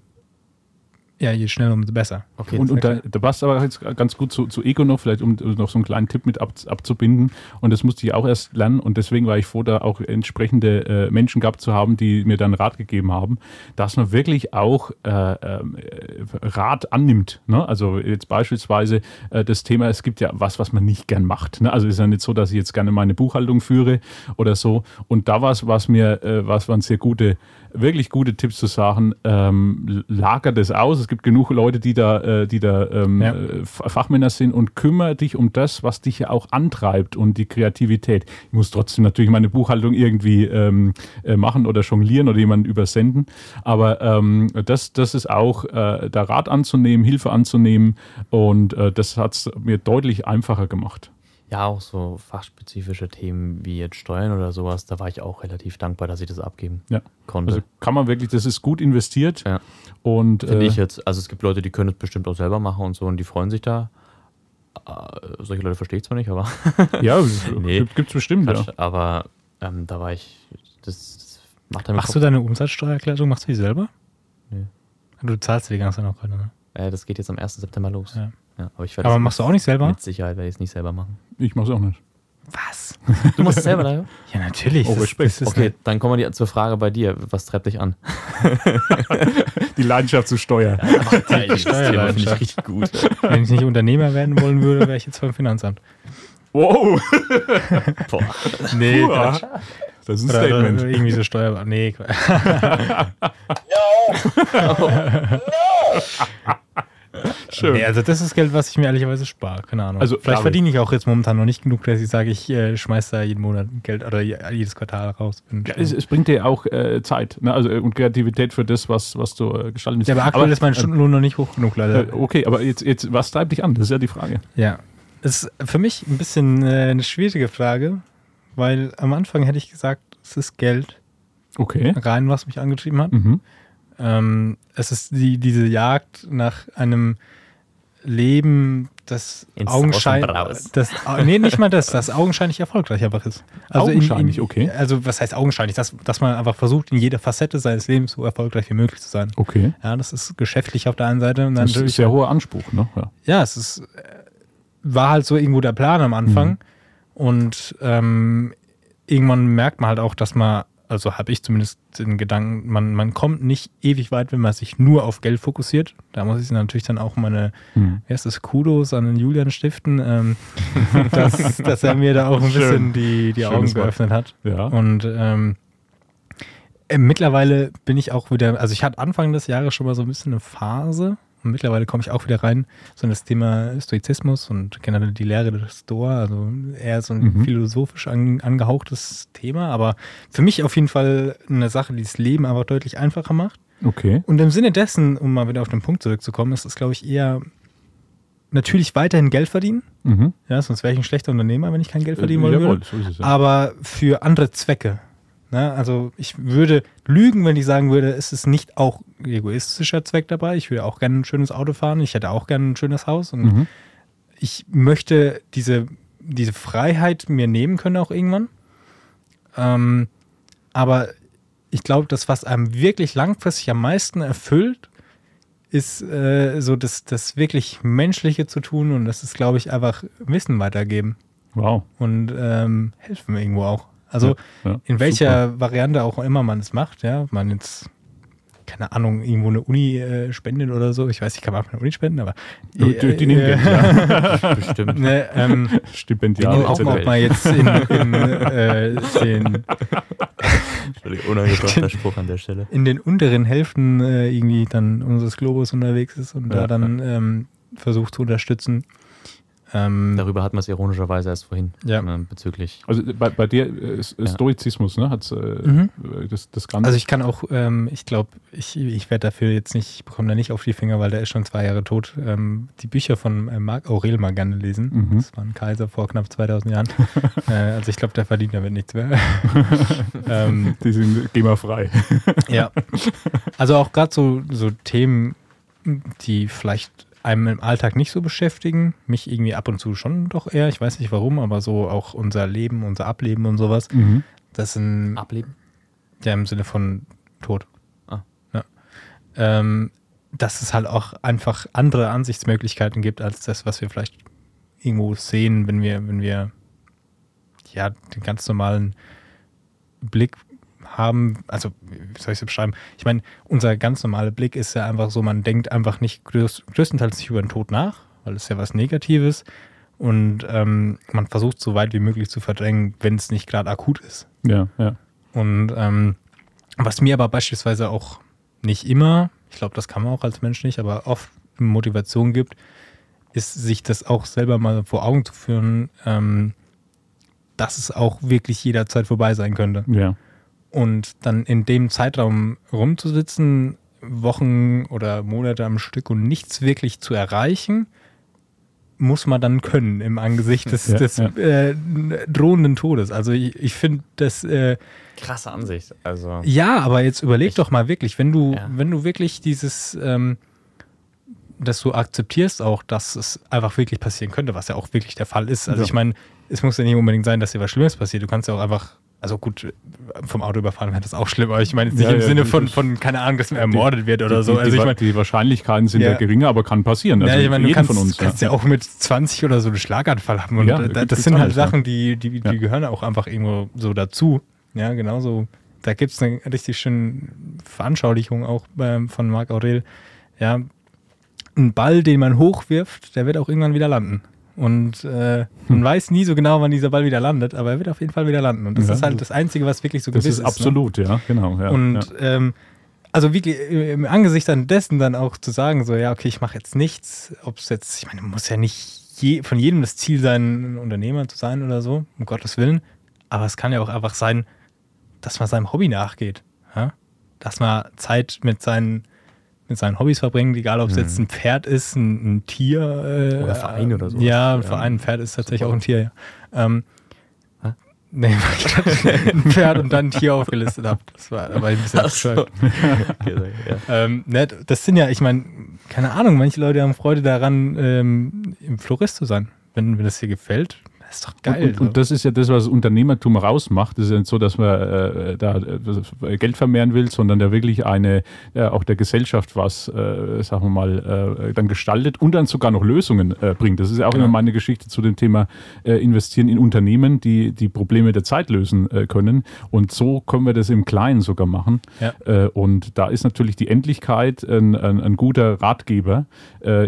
ja, je schneller, umso besser. Okay, und, und da, da passt aber jetzt ganz gut zu, zu Ego noch, vielleicht um noch so einen kleinen Tipp mit ab, abzubinden. Und das musste ich auch erst lernen. Und deswegen war ich froh, da auch entsprechende äh, Menschen gehabt zu haben, die mir dann Rat gegeben haben, dass man wirklich auch äh, äh, Rat annimmt. Ne? Also jetzt beispielsweise äh, das Thema, es gibt ja was, was man nicht gern macht. Ne? Also es ist ja nicht so, dass ich jetzt gerne meine Buchhaltung führe oder so. Und da war es, was mir, äh, was waren sehr gute wirklich gute Tipps zu sagen. Ähm, lager das aus. Es gibt genug Leute, die da, äh, die da ähm, ja. Fachmänner sind und kümmere dich um das, was dich ja auch antreibt und die Kreativität. Ich muss trotzdem natürlich meine Buchhaltung irgendwie ähm, äh, machen oder jonglieren oder jemanden übersenden. Aber ähm, das, das ist auch äh, der Rat anzunehmen, Hilfe anzunehmen und äh, das hat es mir deutlich einfacher gemacht. Ja, auch so fachspezifische Themen wie jetzt Steuern oder sowas, da war ich auch relativ dankbar, dass ich das abgeben ja. konnte. Also kann man wirklich, das ist gut investiert. Ja. Und, Finde äh, ich jetzt, also es gibt Leute, die können es bestimmt auch selber machen und so und die freuen sich da. Äh, solche Leute verstehe ich zwar nicht, aber. ja, nee, gibt es bestimmt, Quatsch, ja. Aber ähm, da war ich, das, das macht Machst Kopf. du deine Umsatzsteuererklärung, machst du die selber? Nee. Du zahlst die ganze Zeit noch gerade, ne? Äh, das geht jetzt am 1. September los. Ja. Ja, aber, aber machst du auch nicht selber? Mit Sicherheit werde ich es nicht selber machen. Ich mache es auch nicht. Was? Du machst es selber, Dario? Ja, natürlich. Oh, Respekt. Das, okay, dann kommen wir zur Frage bei dir. Was treibt dich an? die Leidenschaft zu steuern. Ja, die Steuer finde ich richtig gut. Wenn ich nicht Unternehmer werden wollen würde, wäre ich jetzt beim Finanzamt. Wow. Boah. Nee, Quatsch. Das ist ein oder, Statement. Oder irgendwie so Steuer. Nee. no. no. Schön. Nee, also das ist Geld, was ich mir ehrlicherweise spare. Keine Ahnung. Also Vielleicht verdiene ich auch jetzt momentan noch nicht genug, dass ich sage, ich äh, schmeiße da jeden Monat Geld oder jedes Quartal raus. Ja, es, es, bringt dir auch äh, Zeit ne? also, und Kreativität für das, was, was du äh, gestalten willst. Ja, aber aktuell aber, ist mein äh, Stundenlohn noch nicht hoch genug, leider. Äh, okay, aber jetzt, jetzt, was treibt dich an? Das ist ja die Frage. Ja, das ist für mich ein bisschen äh, eine schwierige Frage, weil am Anfang hätte ich gesagt, es ist Geld. Okay. Rein, was mich angetrieben hat. Mhm. Ähm, es ist die, diese Jagd nach einem Leben, das augenscheinlich, das, nee, nicht mal das, das augenscheinlich erfolgreich einfach ist. Also augenscheinlich, in, in, okay. Also was heißt augenscheinlich? Dass, dass man einfach versucht, in jeder Facette seines Lebens so erfolgreich wie möglich zu sein. Okay. Ja, das ist geschäftlich auf der einen Seite. Und das ist ein sehr hoher Anspruch, ne? Ja, ja es ist, war halt so irgendwo der Plan am Anfang. Mhm. Und ähm, irgendwann merkt man halt auch, dass man also habe ich zumindest den Gedanken, man, man kommt nicht ewig weit, wenn man sich nur auf Geld fokussiert. Da muss ich natürlich dann auch meine, hm. das, Kudos an den Julian stiften, ähm, dass, dass er mir da auch ein Schön. bisschen die, die Augen geöffnet hat. Ja. Und ähm, Äh, mittlerweile bin ich auch wieder, also ich hatte Anfang des Jahres schon mal so ein bisschen eine Phase mittlerweile komme ich auch wieder rein, so in das Thema Stoizismus und generell die Lehre des Stoa, also eher so ein Mhm. philosophisch an, angehauchtes Thema, aber für mich auf jeden Fall eine Sache, die das Leben einfach deutlich einfacher macht. Okay. Und im Sinne dessen, um mal wieder auf den Punkt zurückzukommen, ist es, glaube ich, eher natürlich weiterhin Geld verdienen. Mhm. Ja, sonst wäre ich ein schlechter Unternehmer, wenn ich kein Geld verdienen wollen Jawohl, würde. so ist es ja. Aber für andere Zwecke. Ne? Also ich würde lügen, wenn ich sagen würde, es ist nicht auch egoistischer Zweck dabei. Ich würde auch gerne ein schönes Auto fahren. Ich hätte auch gerne ein schönes Haus. Und Mhm. ich möchte diese, diese Freiheit mir nehmen können auch irgendwann. Ähm, aber ich glaube, das, was einem wirklich langfristig am meisten erfüllt, ist äh, so das, das wirklich Menschliche zu tun und das ist, glaube ich, einfach Wissen weitergeben Wow. und ähm, helfen irgendwo auch. Also Ja, ja, in welcher Variante auch immer man es macht, ja, ob man jetzt keine Ahnung, irgendwo eine Uni äh, spendet oder so. Ich weiß, ich kann auch eine Uni spenden, aber Die, die, die nehmen äh, Geld, ja. Bestimmt. ne, ähm, Stipendial. auch etc. ob man jetzt in, in, äh, den, unangebrachter Spruch an der Stelle. in den unteren Hälften äh, irgendwie dann unseres Globus unterwegs ist und Ja, da dann ähm, versucht zu unterstützen. Ähm, Darüber hatten wir es ironischerweise erst vorhin. Ja. äh, Bezüglich. Also bei, bei dir äh, S- Ja. Stoizismus, ne? Hat's, äh, Mhm. das, das Ganze. Also ich kann auch, ähm, ich glaube, ich, ich werde dafür jetzt nicht, ich bekomme da nicht auf die Finger, weil der ist schon zwei Jahre tot, ähm, die Bücher von äh, Marc Aurel mal gerne lesen. Mhm. Das war ein Kaiser vor knapp 2000 Jahren. äh, also ich glaube, der verdient damit nichts mehr. ähm, die sind GEMA-frei. ja. Also auch gerade so, so Themen, die vielleicht einem im Alltag nicht so beschäftigen, mich irgendwie ab und zu schon doch eher, ich weiß nicht warum, aber so auch unser Leben, unser Ableben und sowas, Mhm. das sind Ableben? ja im Sinne von Tod. Ah. Ja. Ähm, dass es halt auch einfach andere Ansichtsmöglichkeiten gibt, als das, was wir vielleicht irgendwo sehen, wenn wir, wenn wir ja den ganz normalen Blick haben. Also, wie soll ich es beschreiben? Ich meine, unser ganz normaler Blick ist ja einfach so, man denkt einfach nicht größ größtenteils nicht über den Tod nach, weil es ja was Negatives. Und ähm, man versucht so weit wie möglich zu verdrängen, wenn es nicht gerade akut ist. Ja, ja. Und ähm, was mir aber beispielsweise auch nicht immer, ich glaube, das kann man auch als Mensch nicht, aber oft Motivation gibt, ist, sich das auch selber mal vor Augen zu führen, ähm, dass es auch wirklich jederzeit vorbei sein könnte. Ja. Und dann in dem Zeitraum rumzusitzen, Wochen oder Monate am Stück und nichts wirklich zu erreichen, muss man dann können im Angesicht des, Ja, des ja. Äh, drohenden Todes. Also ich, ich finde, das äh, Krasse Ansicht. Also. ja, aber jetzt überleg Ich- doch mal wirklich, wenn du, Ja. wenn du wirklich dieses, ähm, dass du akzeptierst auch, dass es einfach wirklich passieren könnte, was ja auch wirklich der Fall ist. Also Ja. ich meine, es muss ja nicht unbedingt sein, dass dir was Schlimmes passiert. Du kannst ja auch einfach, also gut, vom Auto überfahren wäre das auch schlimm, aber ich meine jetzt nicht Ja, im ja, Sinne von, von, keine Ahnung, dass man ermordet wird oder die, so. Die, Also die, ich meine, die Wahrscheinlichkeiten sind ja, geringer, aber kann passieren. Also ja, ich meine, du kannst, von uns. kannst ja. auch mit 20 oder so einen Schlaganfall haben. Und da- das sind halt. Sachen, die, die, die gehören auch einfach irgendwo so dazu. Ja, genauso. Da gibt es eine richtig schöne Veranschaulichung auch ähm, von Marc Aurel. Ja, ein Ball, den man hochwirft, der wird auch irgendwann wieder landen. Und äh, man weiß nie so genau, wann dieser Ball wieder landet, aber er wird auf jeden Fall wieder landen. Und das Ja. ist halt das Einzige, was wirklich so Das gewiss ist Ne? absolut, ja, genau. Ja, und ja. ähm, also wirklich äh, im Angesicht dann dessen dann auch zu sagen, so ja, okay, ich mache jetzt nichts, ob es jetzt, ich meine, muss ja nicht je, von jedem das Ziel sein, ein Unternehmer zu sein oder so, um Gottes Willen. Aber es kann ja auch einfach sein, dass man seinem Hobby nachgeht. Ja? Dass man Zeit mit seinen, mit seinen Hobbys verbringt, egal ob es Mhm. jetzt ein Pferd ist, ein, ein Tier. Äh, Oder Verein oder sowas. Ja, ein Ja. Verein, ein Pferd ist tatsächlich Super. auch ein Tier, ja. Ähm, Hä? Nee, weil ich ein Pferd und dann ein Tier aufgelistet habe. Das war aber ein bisschen Ach so. Ähm, ne, das sind ja, ich meine, keine Ahnung, manche Leute haben Freude daran, ähm, im Florist zu sein. Wenn, wenn das dir gefällt, das ist doch geil. Und, und, und das ist ja das, was Unternehmertum rausmacht. Das ist ja nicht so, dass man äh, da äh, Geld vermehren will, sondern da wirklich eine, äh, auch der Gesellschaft was, äh, sagen wir mal, äh, dann gestaltet und dann sogar noch Lösungen äh, bringt. Das ist ja auch Genau. immer meine Geschichte zu dem Thema investieren in Unternehmen, die die Probleme der Zeit lösen können. Und so können wir das im Kleinen sogar machen. Ja. Und da ist natürlich die Endlichkeit ein, ein, ein guter Ratgeber,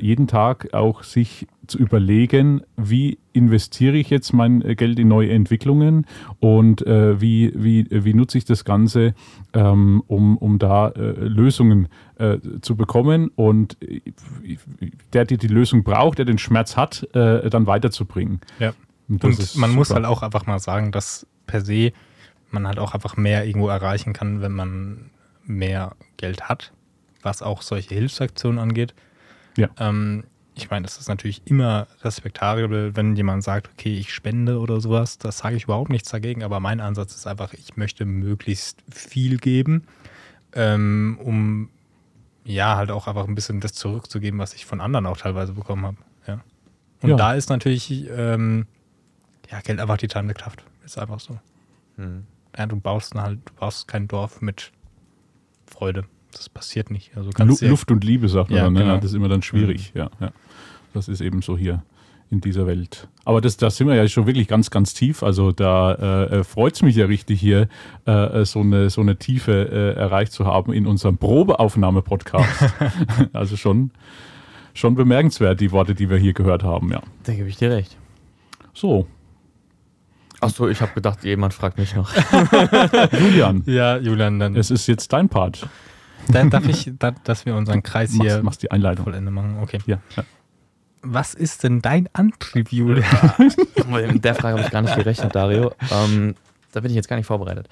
jeden Tag auch sich zu überlegen, wie investiere ich jetzt mein äh, Geld in neue Entwicklungen und äh, wie, wie, wie nutze ich das Ganze, ähm, um, um da äh, Lösungen äh, zu bekommen und der, der die Lösung braucht, der den Schmerz hat, äh, dann weiterzubringen. Ja. Und, und man super. muss halt auch einfach mal sagen, dass per se man halt auch einfach mehr irgendwo erreichen kann, wenn man mehr Geld hat, was auch solche Hilfsaktionen angeht. Ja. Ähm, ich meine, das ist natürlich immer respektabel, wenn jemand sagt, okay, ich spende oder sowas. Das sage ich überhaupt nichts dagegen, aber mein Ansatz ist einfach, ich möchte möglichst viel geben, ähm, um ja halt auch einfach ein bisschen das zurückzugeben, was ich von anderen auch teilweise bekommen habe. Ja. Und ja. da ist natürlich ähm, ja, Geld einfach die treibende Kraft. Ist einfach so. Hm. Ja, du baust halt, du baust kein Dorf mit Freude. Das passiert nicht. Also Luft und Liebe, sagt man ja, dann. Ne? Genau. Das ist immer dann schwierig. Mhm. Ja, ja. Das ist eben so hier in dieser Welt. Aber das, da sind wir ja schon wirklich ganz, ganz tief. Also da äh, äh freut es mich ja richtig hier, äh, äh, so, eine, so eine Tiefe äh, erreicht zu haben in unserem Probeaufnahme-Podcast. also schon, schon bemerkenswert, die Worte, die wir hier gehört haben, ja. Da gebe ich dir recht. So. Achso, ich habe gedacht, jemand fragt mich noch. Julian. Ja, Julian, dann. Es ist jetzt dein Part. Dann darf ich, dass wir unseren Kreis hier. Machst, machst die Einleitung. Vollende machen. Okay. Ja. ja was ist denn dein Antrieb? Mit der Frage habe ich gar nicht gerechnet, Dario. Ähm, da bin ich jetzt gar nicht vorbereitet.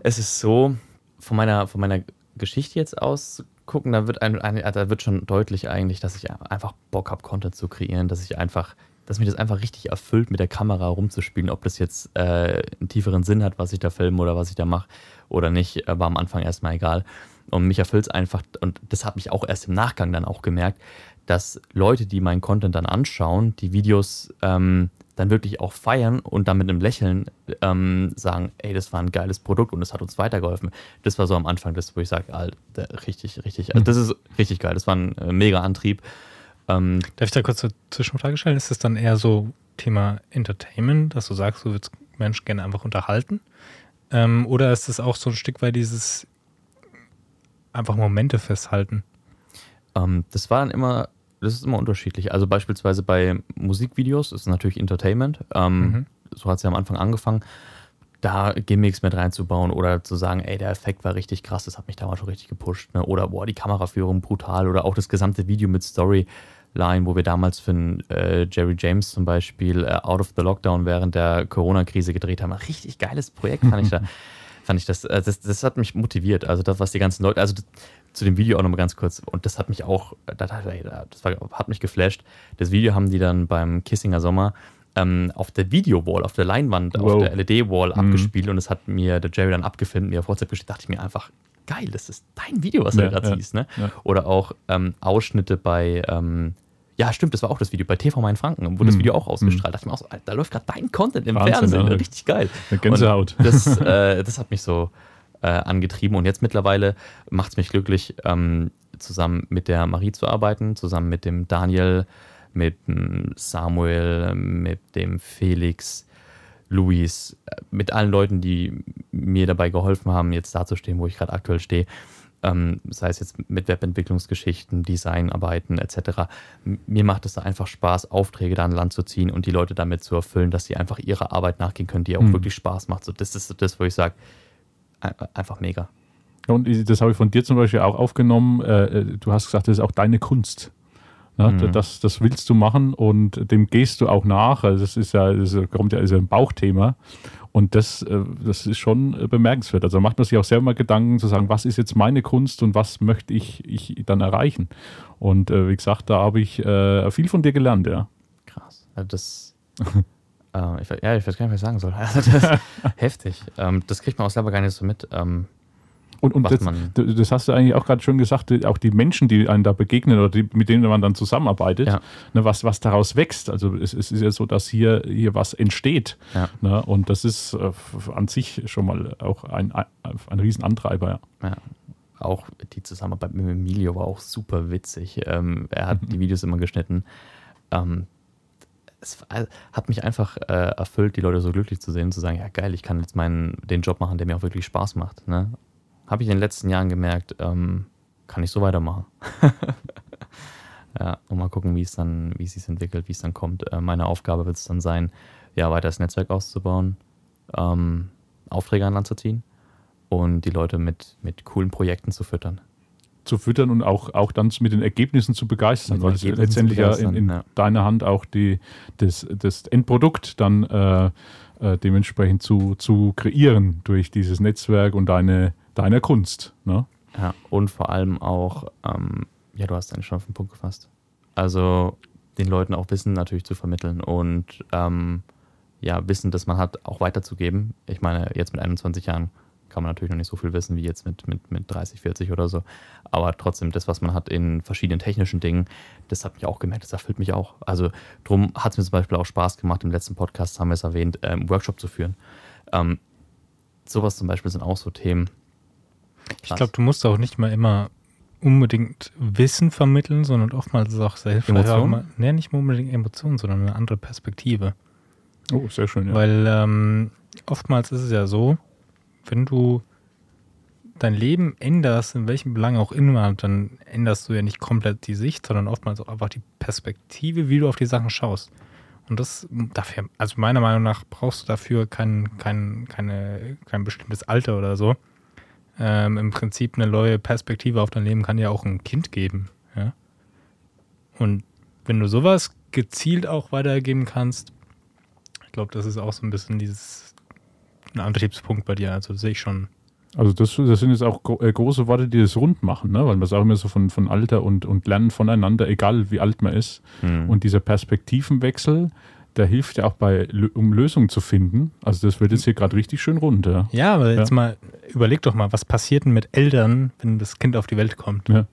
Es ist so, von meiner, von meiner Geschichte jetzt aus gucken, da wird, ein, ein, da wird schon deutlich eigentlich, dass ich einfach Bock habe, Content zu kreieren, dass ich einfach, dass mich das einfach richtig erfüllt, mit der Kamera rumzuspielen. Ob das jetzt äh, einen tieferen Sinn hat, was ich da filme oder was ich da mache oder nicht, war am Anfang erstmal egal. Und mich erfüllt es einfach, und das habe ich auch erst im Nachgang dann auch gemerkt, dass Leute, die meinen Content dann anschauen, die Videos ähm, dann wirklich auch feiern und dann mit einem Lächeln ähm, sagen, ey, das war ein geiles Produkt und es hat uns weitergeholfen. Das war so am Anfang das, wo ich sage, Alter, richtig, richtig, also das ist richtig geil. Das war ein äh, mega Antrieb. Ähm, Darf ich da kurz eine Zwischenfrage stellen? Ist das dann eher so Thema Entertainment, dass du sagst, du willst Menschen gerne einfach unterhalten? Ähm, oder ist es auch so ein Stück weit dieses einfach Momente festhalten? Ähm, das war dann immer das ist immer unterschiedlich. Also beispielsweise bei Musikvideos ist natürlich Entertainment. Ähm, mhm. So hat es ja am Anfang angefangen. Da Gimmicks mit reinzubauen oder zu sagen, ey, der Effekt war richtig krass, das hat mich damals schon richtig gepusht. Ne? Oder boah, die Kameraführung brutal. Oder auch das gesamte Video mit Storyline, wo wir damals für äh, Jerry James zum Beispiel äh, Out of the Lockdown während der Corona-Krise gedreht haben. Ein richtig geiles Projekt fand ich da. fand ich das, äh, das, das hat mich motiviert. Also das, was die ganzen Leute, also zu dem Video auch nochmal ganz kurz. Und das hat mich auch, das, war, hat mich geflasht. Das Video haben die dann beim Kissinger Sommer ähm, auf der Video-Wall, auf der Leinwand, wow. auf der LED-Wall mhm. abgespielt. Und das hat mir der Jerry dann abgefilmt, mir auf WhatsApp geschickt. dachte ich mir einfach, geil, das ist dein Video, was ja, du gerade ja, siehst. Ne? Ja. Oder auch ähm, Ausschnitte bei, ähm, ja, stimmt, das war auch das Video bei TV Main Franken, wo das Video auch ausgestrahlt. Mhm. Da dachte ich mir auch so, da läuft gerade dein Content im Wahnsinn, Fernsehen. Richtig geil. Eine Gänsehaut. Und das, äh, das hat mich so äh, angetrieben. Und jetzt mittlerweile macht es mich glücklich, ähm, zusammen mit der Marie zu arbeiten, zusammen mit dem Daniel, mit dem Samuel, mit dem Felix, Luis, äh, mit allen Leuten, die mir dabei geholfen haben, jetzt dazustehen, wo ich gerade aktuell stehe. Ähm, sei es jetzt mit Webentwicklungsgeschichten, Designarbeiten etc. Mir macht es da einfach Spaß, Aufträge da an Land zu ziehen und die Leute damit zu erfüllen, dass sie einfach ihrer Arbeit nachgehen können, die auch mhm. wirklich Spaß macht. So, das ist das, wo ich sage, einfach mega. Und das habe ich von dir zum Beispiel auch aufgenommen. Äh, äh, du hast gesagt, das ist auch deine Kunst. Mhm. das, das willst du machen und dem gehst du auch nach. Also das ist ja, das kommt ja, ist ja ein Bauchthema. Und das, äh, das ist schon bemerkenswert. Also macht man sich auch selber mal Gedanken zu sagen, was ist jetzt meine Kunst und was möchte ich, ich dann erreichen. Und wie gesagt, da habe ich viel von dir gelernt, ja. Krass. Also das Äh, ich, ja, ich weiß gar nicht, was ich sagen soll. Also das heftig. Ähm, das kriegt man auch selber gar nicht so mit. Ähm, und, und das, das, hast du eigentlich auch gerade schon gesagt, auch die Menschen, die einem da begegnen oder die, mit denen man dann zusammenarbeitet, ja. ne, was, was daraus wächst. Also es, es, ist ja so, dass hier, hier was entsteht. Ja. Ne, und das ist äh, an sich schon mal auch ein, ein, Riesenantreiber. Ja. ja. Auch die Zusammenarbeit mit Emilio war auch super witzig. Ähm, er hat die Videos immer geschnitten. Ähm, es hat mich einfach äh, erfüllt, die Leute so glücklich zu sehen, zu sagen, ja geil, ich kann jetzt meinen, den Job machen, der mir auch wirklich Spaß macht. Ne? Habe ich in den letzten Jahren gemerkt, ähm, kann ich so weitermachen. Ja, und mal gucken, wie es dann, wie es sich entwickelt, wie es dann kommt. Äh, meine Aufgabe wird es dann sein, ja, weiter das Netzwerk auszubauen, ähm, Aufträge an Land zu ziehen und die Leute mit, mit coolen Projekten zu füttern. Zu füttern und auch, auch dann mit den Ergebnissen zu begeistern, weil es letztendlich ja in, in ja. deiner Hand auch die, das, das Endprodukt dann äh, äh, dementsprechend zu, zu kreieren durch dieses Netzwerk und deine, deiner Kunst. Ne? Ja, und vor allem auch, ähm, ja, du hast eigentlich schon auf den Punkt gefasst. Also den Leuten auch Wissen natürlich zu vermitteln und ähm, ja, Wissen, das man hat, auch weiterzugeben. Ich meine, jetzt mit 21 Jahren kann man natürlich noch nicht so viel wissen wie jetzt mit, mit, mit 30, 40 oder so. Aber trotzdem, das, was man hat in verschiedenen technischen Dingen, das hat mich auch gemerkt, das erfüllt mich auch. Also drum hat es mir zum Beispiel auch Spaß gemacht, im letzten Podcast haben wir es erwähnt, ähm, Workshop zu führen. Ähm, sowas zum Beispiel sind auch so Themen. Ich glaube, du musst auch nicht mal immer unbedingt Wissen vermitteln, sondern oftmals ist es auch sehr hilfreich. Emotionen? Nee, nicht mal unbedingt Emotionen, sondern eine andere Perspektive. Oh, sehr schön. Ja. Weil ähm, oftmals ist es ja so, wenn du dein Leben änderst, in welchem Belang auch immer, dann änderst du ja nicht komplett die Sicht, sondern oftmals auch einfach die Perspektive, wie du auf die Sachen schaust. Und das dafür, also meiner Meinung nach brauchst du dafür kein, kein, keine, kein bestimmtes Alter oder so. Ähm, Im Prinzip eine neue Perspektive auf dein Leben kann dir auch ein Kind geben. Ja? Und wenn du sowas gezielt auch weitergeben kannst, ich glaube, das ist auch so ein bisschen dieses ein Antriebspunkt bei dir. Also das sehe ich schon. Also das, das sind jetzt auch äh, große Worte, die das rund machen, ne? weil man sagt immer so von, von Alter und, und Lernen voneinander, egal wie alt man ist. Hm. Und dieser Perspektivenwechsel, der hilft ja auch bei, um Lösungen zu finden. Also das wird jetzt hier gerade richtig schön runter. Ja, aber jetzt Ja. mal, überleg doch mal, was passiert denn mit Eltern, wenn das Kind auf die Welt kommt? Ja.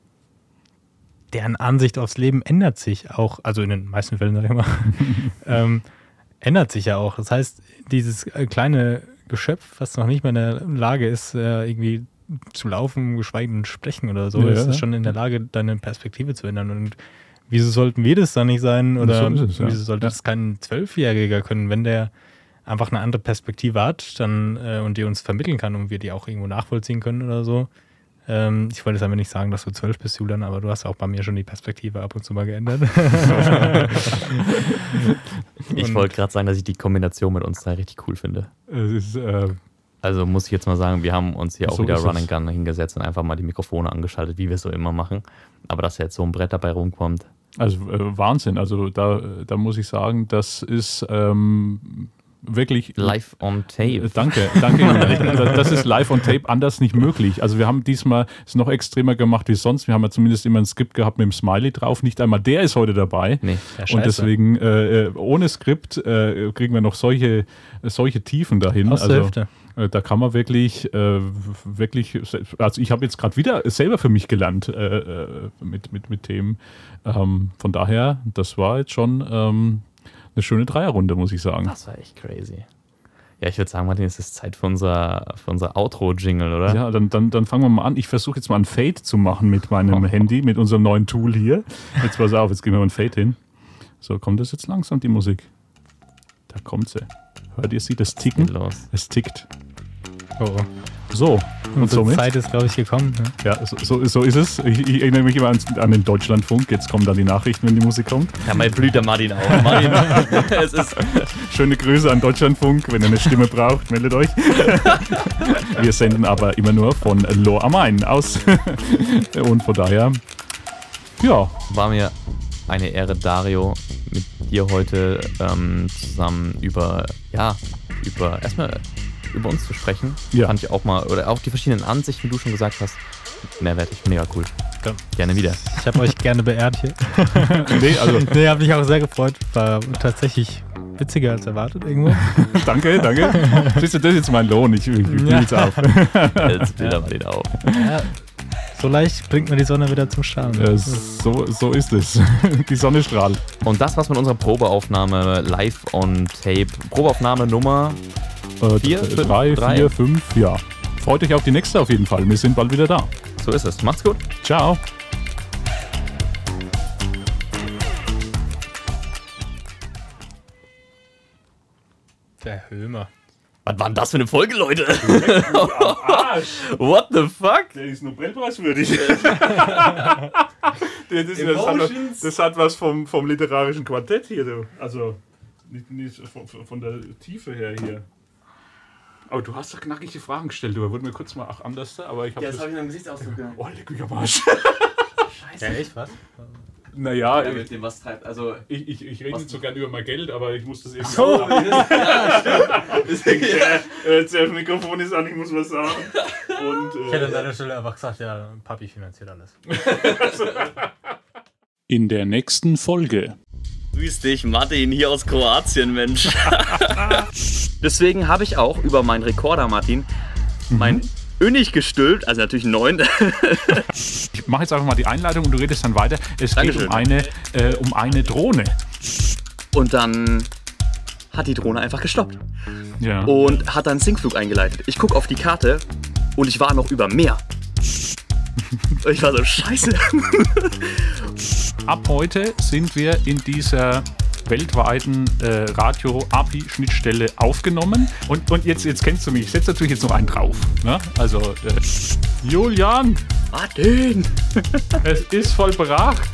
Deren Ansicht aufs Leben ändert sich auch, also in den meisten Fällen, sag ich mal, ähm, ändert sich ja auch. Das heißt, dieses äh, kleine Geschöpf, was noch nicht mal in der Lage ist, äh, irgendwie zu laufen, geschweige denn sprechen oder so, Ja, ist ja. schon in der Lage, deine Perspektive zu ändern. Und wieso sollten wir das dann nicht sein? Oder So es, ja. wieso sollte Ja. das kein Zwölfjähriger können, wenn der einfach eine andere Perspektive hat dann, äh, und die uns vermitteln kann und wir die auch irgendwo nachvollziehen können oder so. Ähm, ich wollte jetzt aber nicht sagen, dass du zwölf bist, Julian, aber du hast auch bei mir schon die Perspektive ab und zu mal geändert. Ich wollte gerade sagen, dass ich die Kombination mit uns da richtig cool finde. Es ist, äh, Also muss ich jetzt mal sagen, wir haben uns hier auch So wieder ist Run and Gun hingesetzt und einfach mal die Mikrofone angeschaltet, wie wir es so immer machen. Aber dass jetzt so ein Brett dabei rumkommt, also äh, Wahnsinn. Also da, da muss ich sagen, das ist ähm, wirklich live on Äh, tape. Danke, danke. Julian. Das- ist live on tape anders nicht möglich. Also wir haben diesmal es noch extremer gemacht wie sonst. Wir haben ja zumindest immer ein Skript gehabt mit dem Smiley drauf. Nicht einmal der ist heute dabei. Nee, Ja, Und deswegen äh, äh, ohne Skript äh, kriegen wir noch solche, solche Tiefen dahin. Aus der also Hälfte. äh, da kann man wirklich, äh, wirklich, also ich habe jetzt gerade wieder selber für mich gelernt äh, äh, mit, mit, mit Themen. Ähm, von daher, das war jetzt schon ähm, eine schöne Dreierrunde, muss ich sagen. das war echt crazy. Ja, ich würde sagen, Martin, es ist Zeit für unser, für unser Outro-Jingle, oder? Ja, dann, dann, dann fangen wir mal an. Ich versuche jetzt mal ein Fade zu machen mit meinem Oh. Handy, mit unserem neuen Tool hier. Jetzt pass auf, jetzt gehen wir mal ein Fade hin. So, kommt das jetzt langsam, die Musik? Da kommt sie. Hört ihr sie? Das Ticken? los. Es tickt. Oh. So, und Unsere somit? Zeit ist, glaube ich, gekommen. Ne? Ja, so, so, so ist es. Ich, ich erinnere mich immer an, an den Deutschlandfunk. Jetzt kommen dann die Nachrichten, wenn die Musik kommt. Ja, mein blüht der Martin auch. Martin, es ist Schöne Grüße an Deutschlandfunk. Wenn ihr eine Stimme braucht, meldet euch. Wir senden aber immer nur von Lohr am Main aus. Und von daher, ja, war mir eine Ehre, Dario, mit dir heute ähm, zusammen über, ja, über erstmal über uns zu sprechen. Ja. Fand ich auch mal, oder auch die verschiedenen Ansichten, wie du schon gesagt hast. Mehrwertig, mega cool. Ja. Gerne wieder. Ich habe euch gerne beehrt hier. nee, also Nee, habe mich auch sehr gefreut. War tatsächlich witziger als erwartet irgendwo. danke, danke. Siehst du, das ist jetzt mein Lohn. Ich, ich, Ja. jetzt auf. Jetzt Bilder Martin auf. Ja, so leicht bringt man die Sonne wieder zum Strahlen. Äh, so, so ist es. Die Sonne strahlt. Und das war's mit unserer Probeaufnahme live on tape. Probeaufnahme Nummer Äh, Vier, fünf, drei, drei. vier, fünf, ja. Freut euch auf die nächste auf jeden Fall. Wir sind bald wieder da. So ist es. Macht's gut. Ciao. Der Hömer. Was war denn das für eine Folge, Leute? What the fuck? Der ist Nobelpreiswürdig. das, ist, das, hat, was- das hat was vom, vom literarischen Quartett hier, du. Also, nicht, nicht von, von der Tiefe her hier. Aber du hast doch knackige Fragen gestellt, du. Wurde mir kurz mal ach, anders, aber ich habe das. ich in einem Gesichtsausdruck gehabt. oh, leck mich am Arsch. Ja, echt, was? Naja, Ja, ich, mit dem was treibt. Also, ich, ich, ich rede nicht so gern über mein Geld, aber ich muss das eben. So. Deswegen, äh, das Mikrofon ist an, ich muss was sagen. Und, äh, Ich hätte an deiner Stelle einfach gesagt, ja, Papi finanziert alles. In der nächsten Folge. Grüß dich, Martin, hier aus Kroatien, Mensch. Deswegen habe ich auch über meinen Rekorder, Martin, mein Önig gestülpt, also natürlich neun. Ich mache jetzt einfach mal die Einleitung und du redest dann weiter. Es geht Dankeschön. um eine, äh, um eine Drohne. Und dann hat die Drohne einfach gestoppt Ja. und hat dann einen Sinkflug eingeleitet. Ich gucke auf die Karte und ich war noch über Meer. Und ich war so, scheiße. Ab heute sind wir in dieser weltweiten äh, Radio-API-Schnittstelle aufgenommen. Und, und jetzt, jetzt kennst du mich. Ich setze natürlich jetzt noch einen drauf. Ne? Also, äh, Julian, Martin! es ist vollbracht.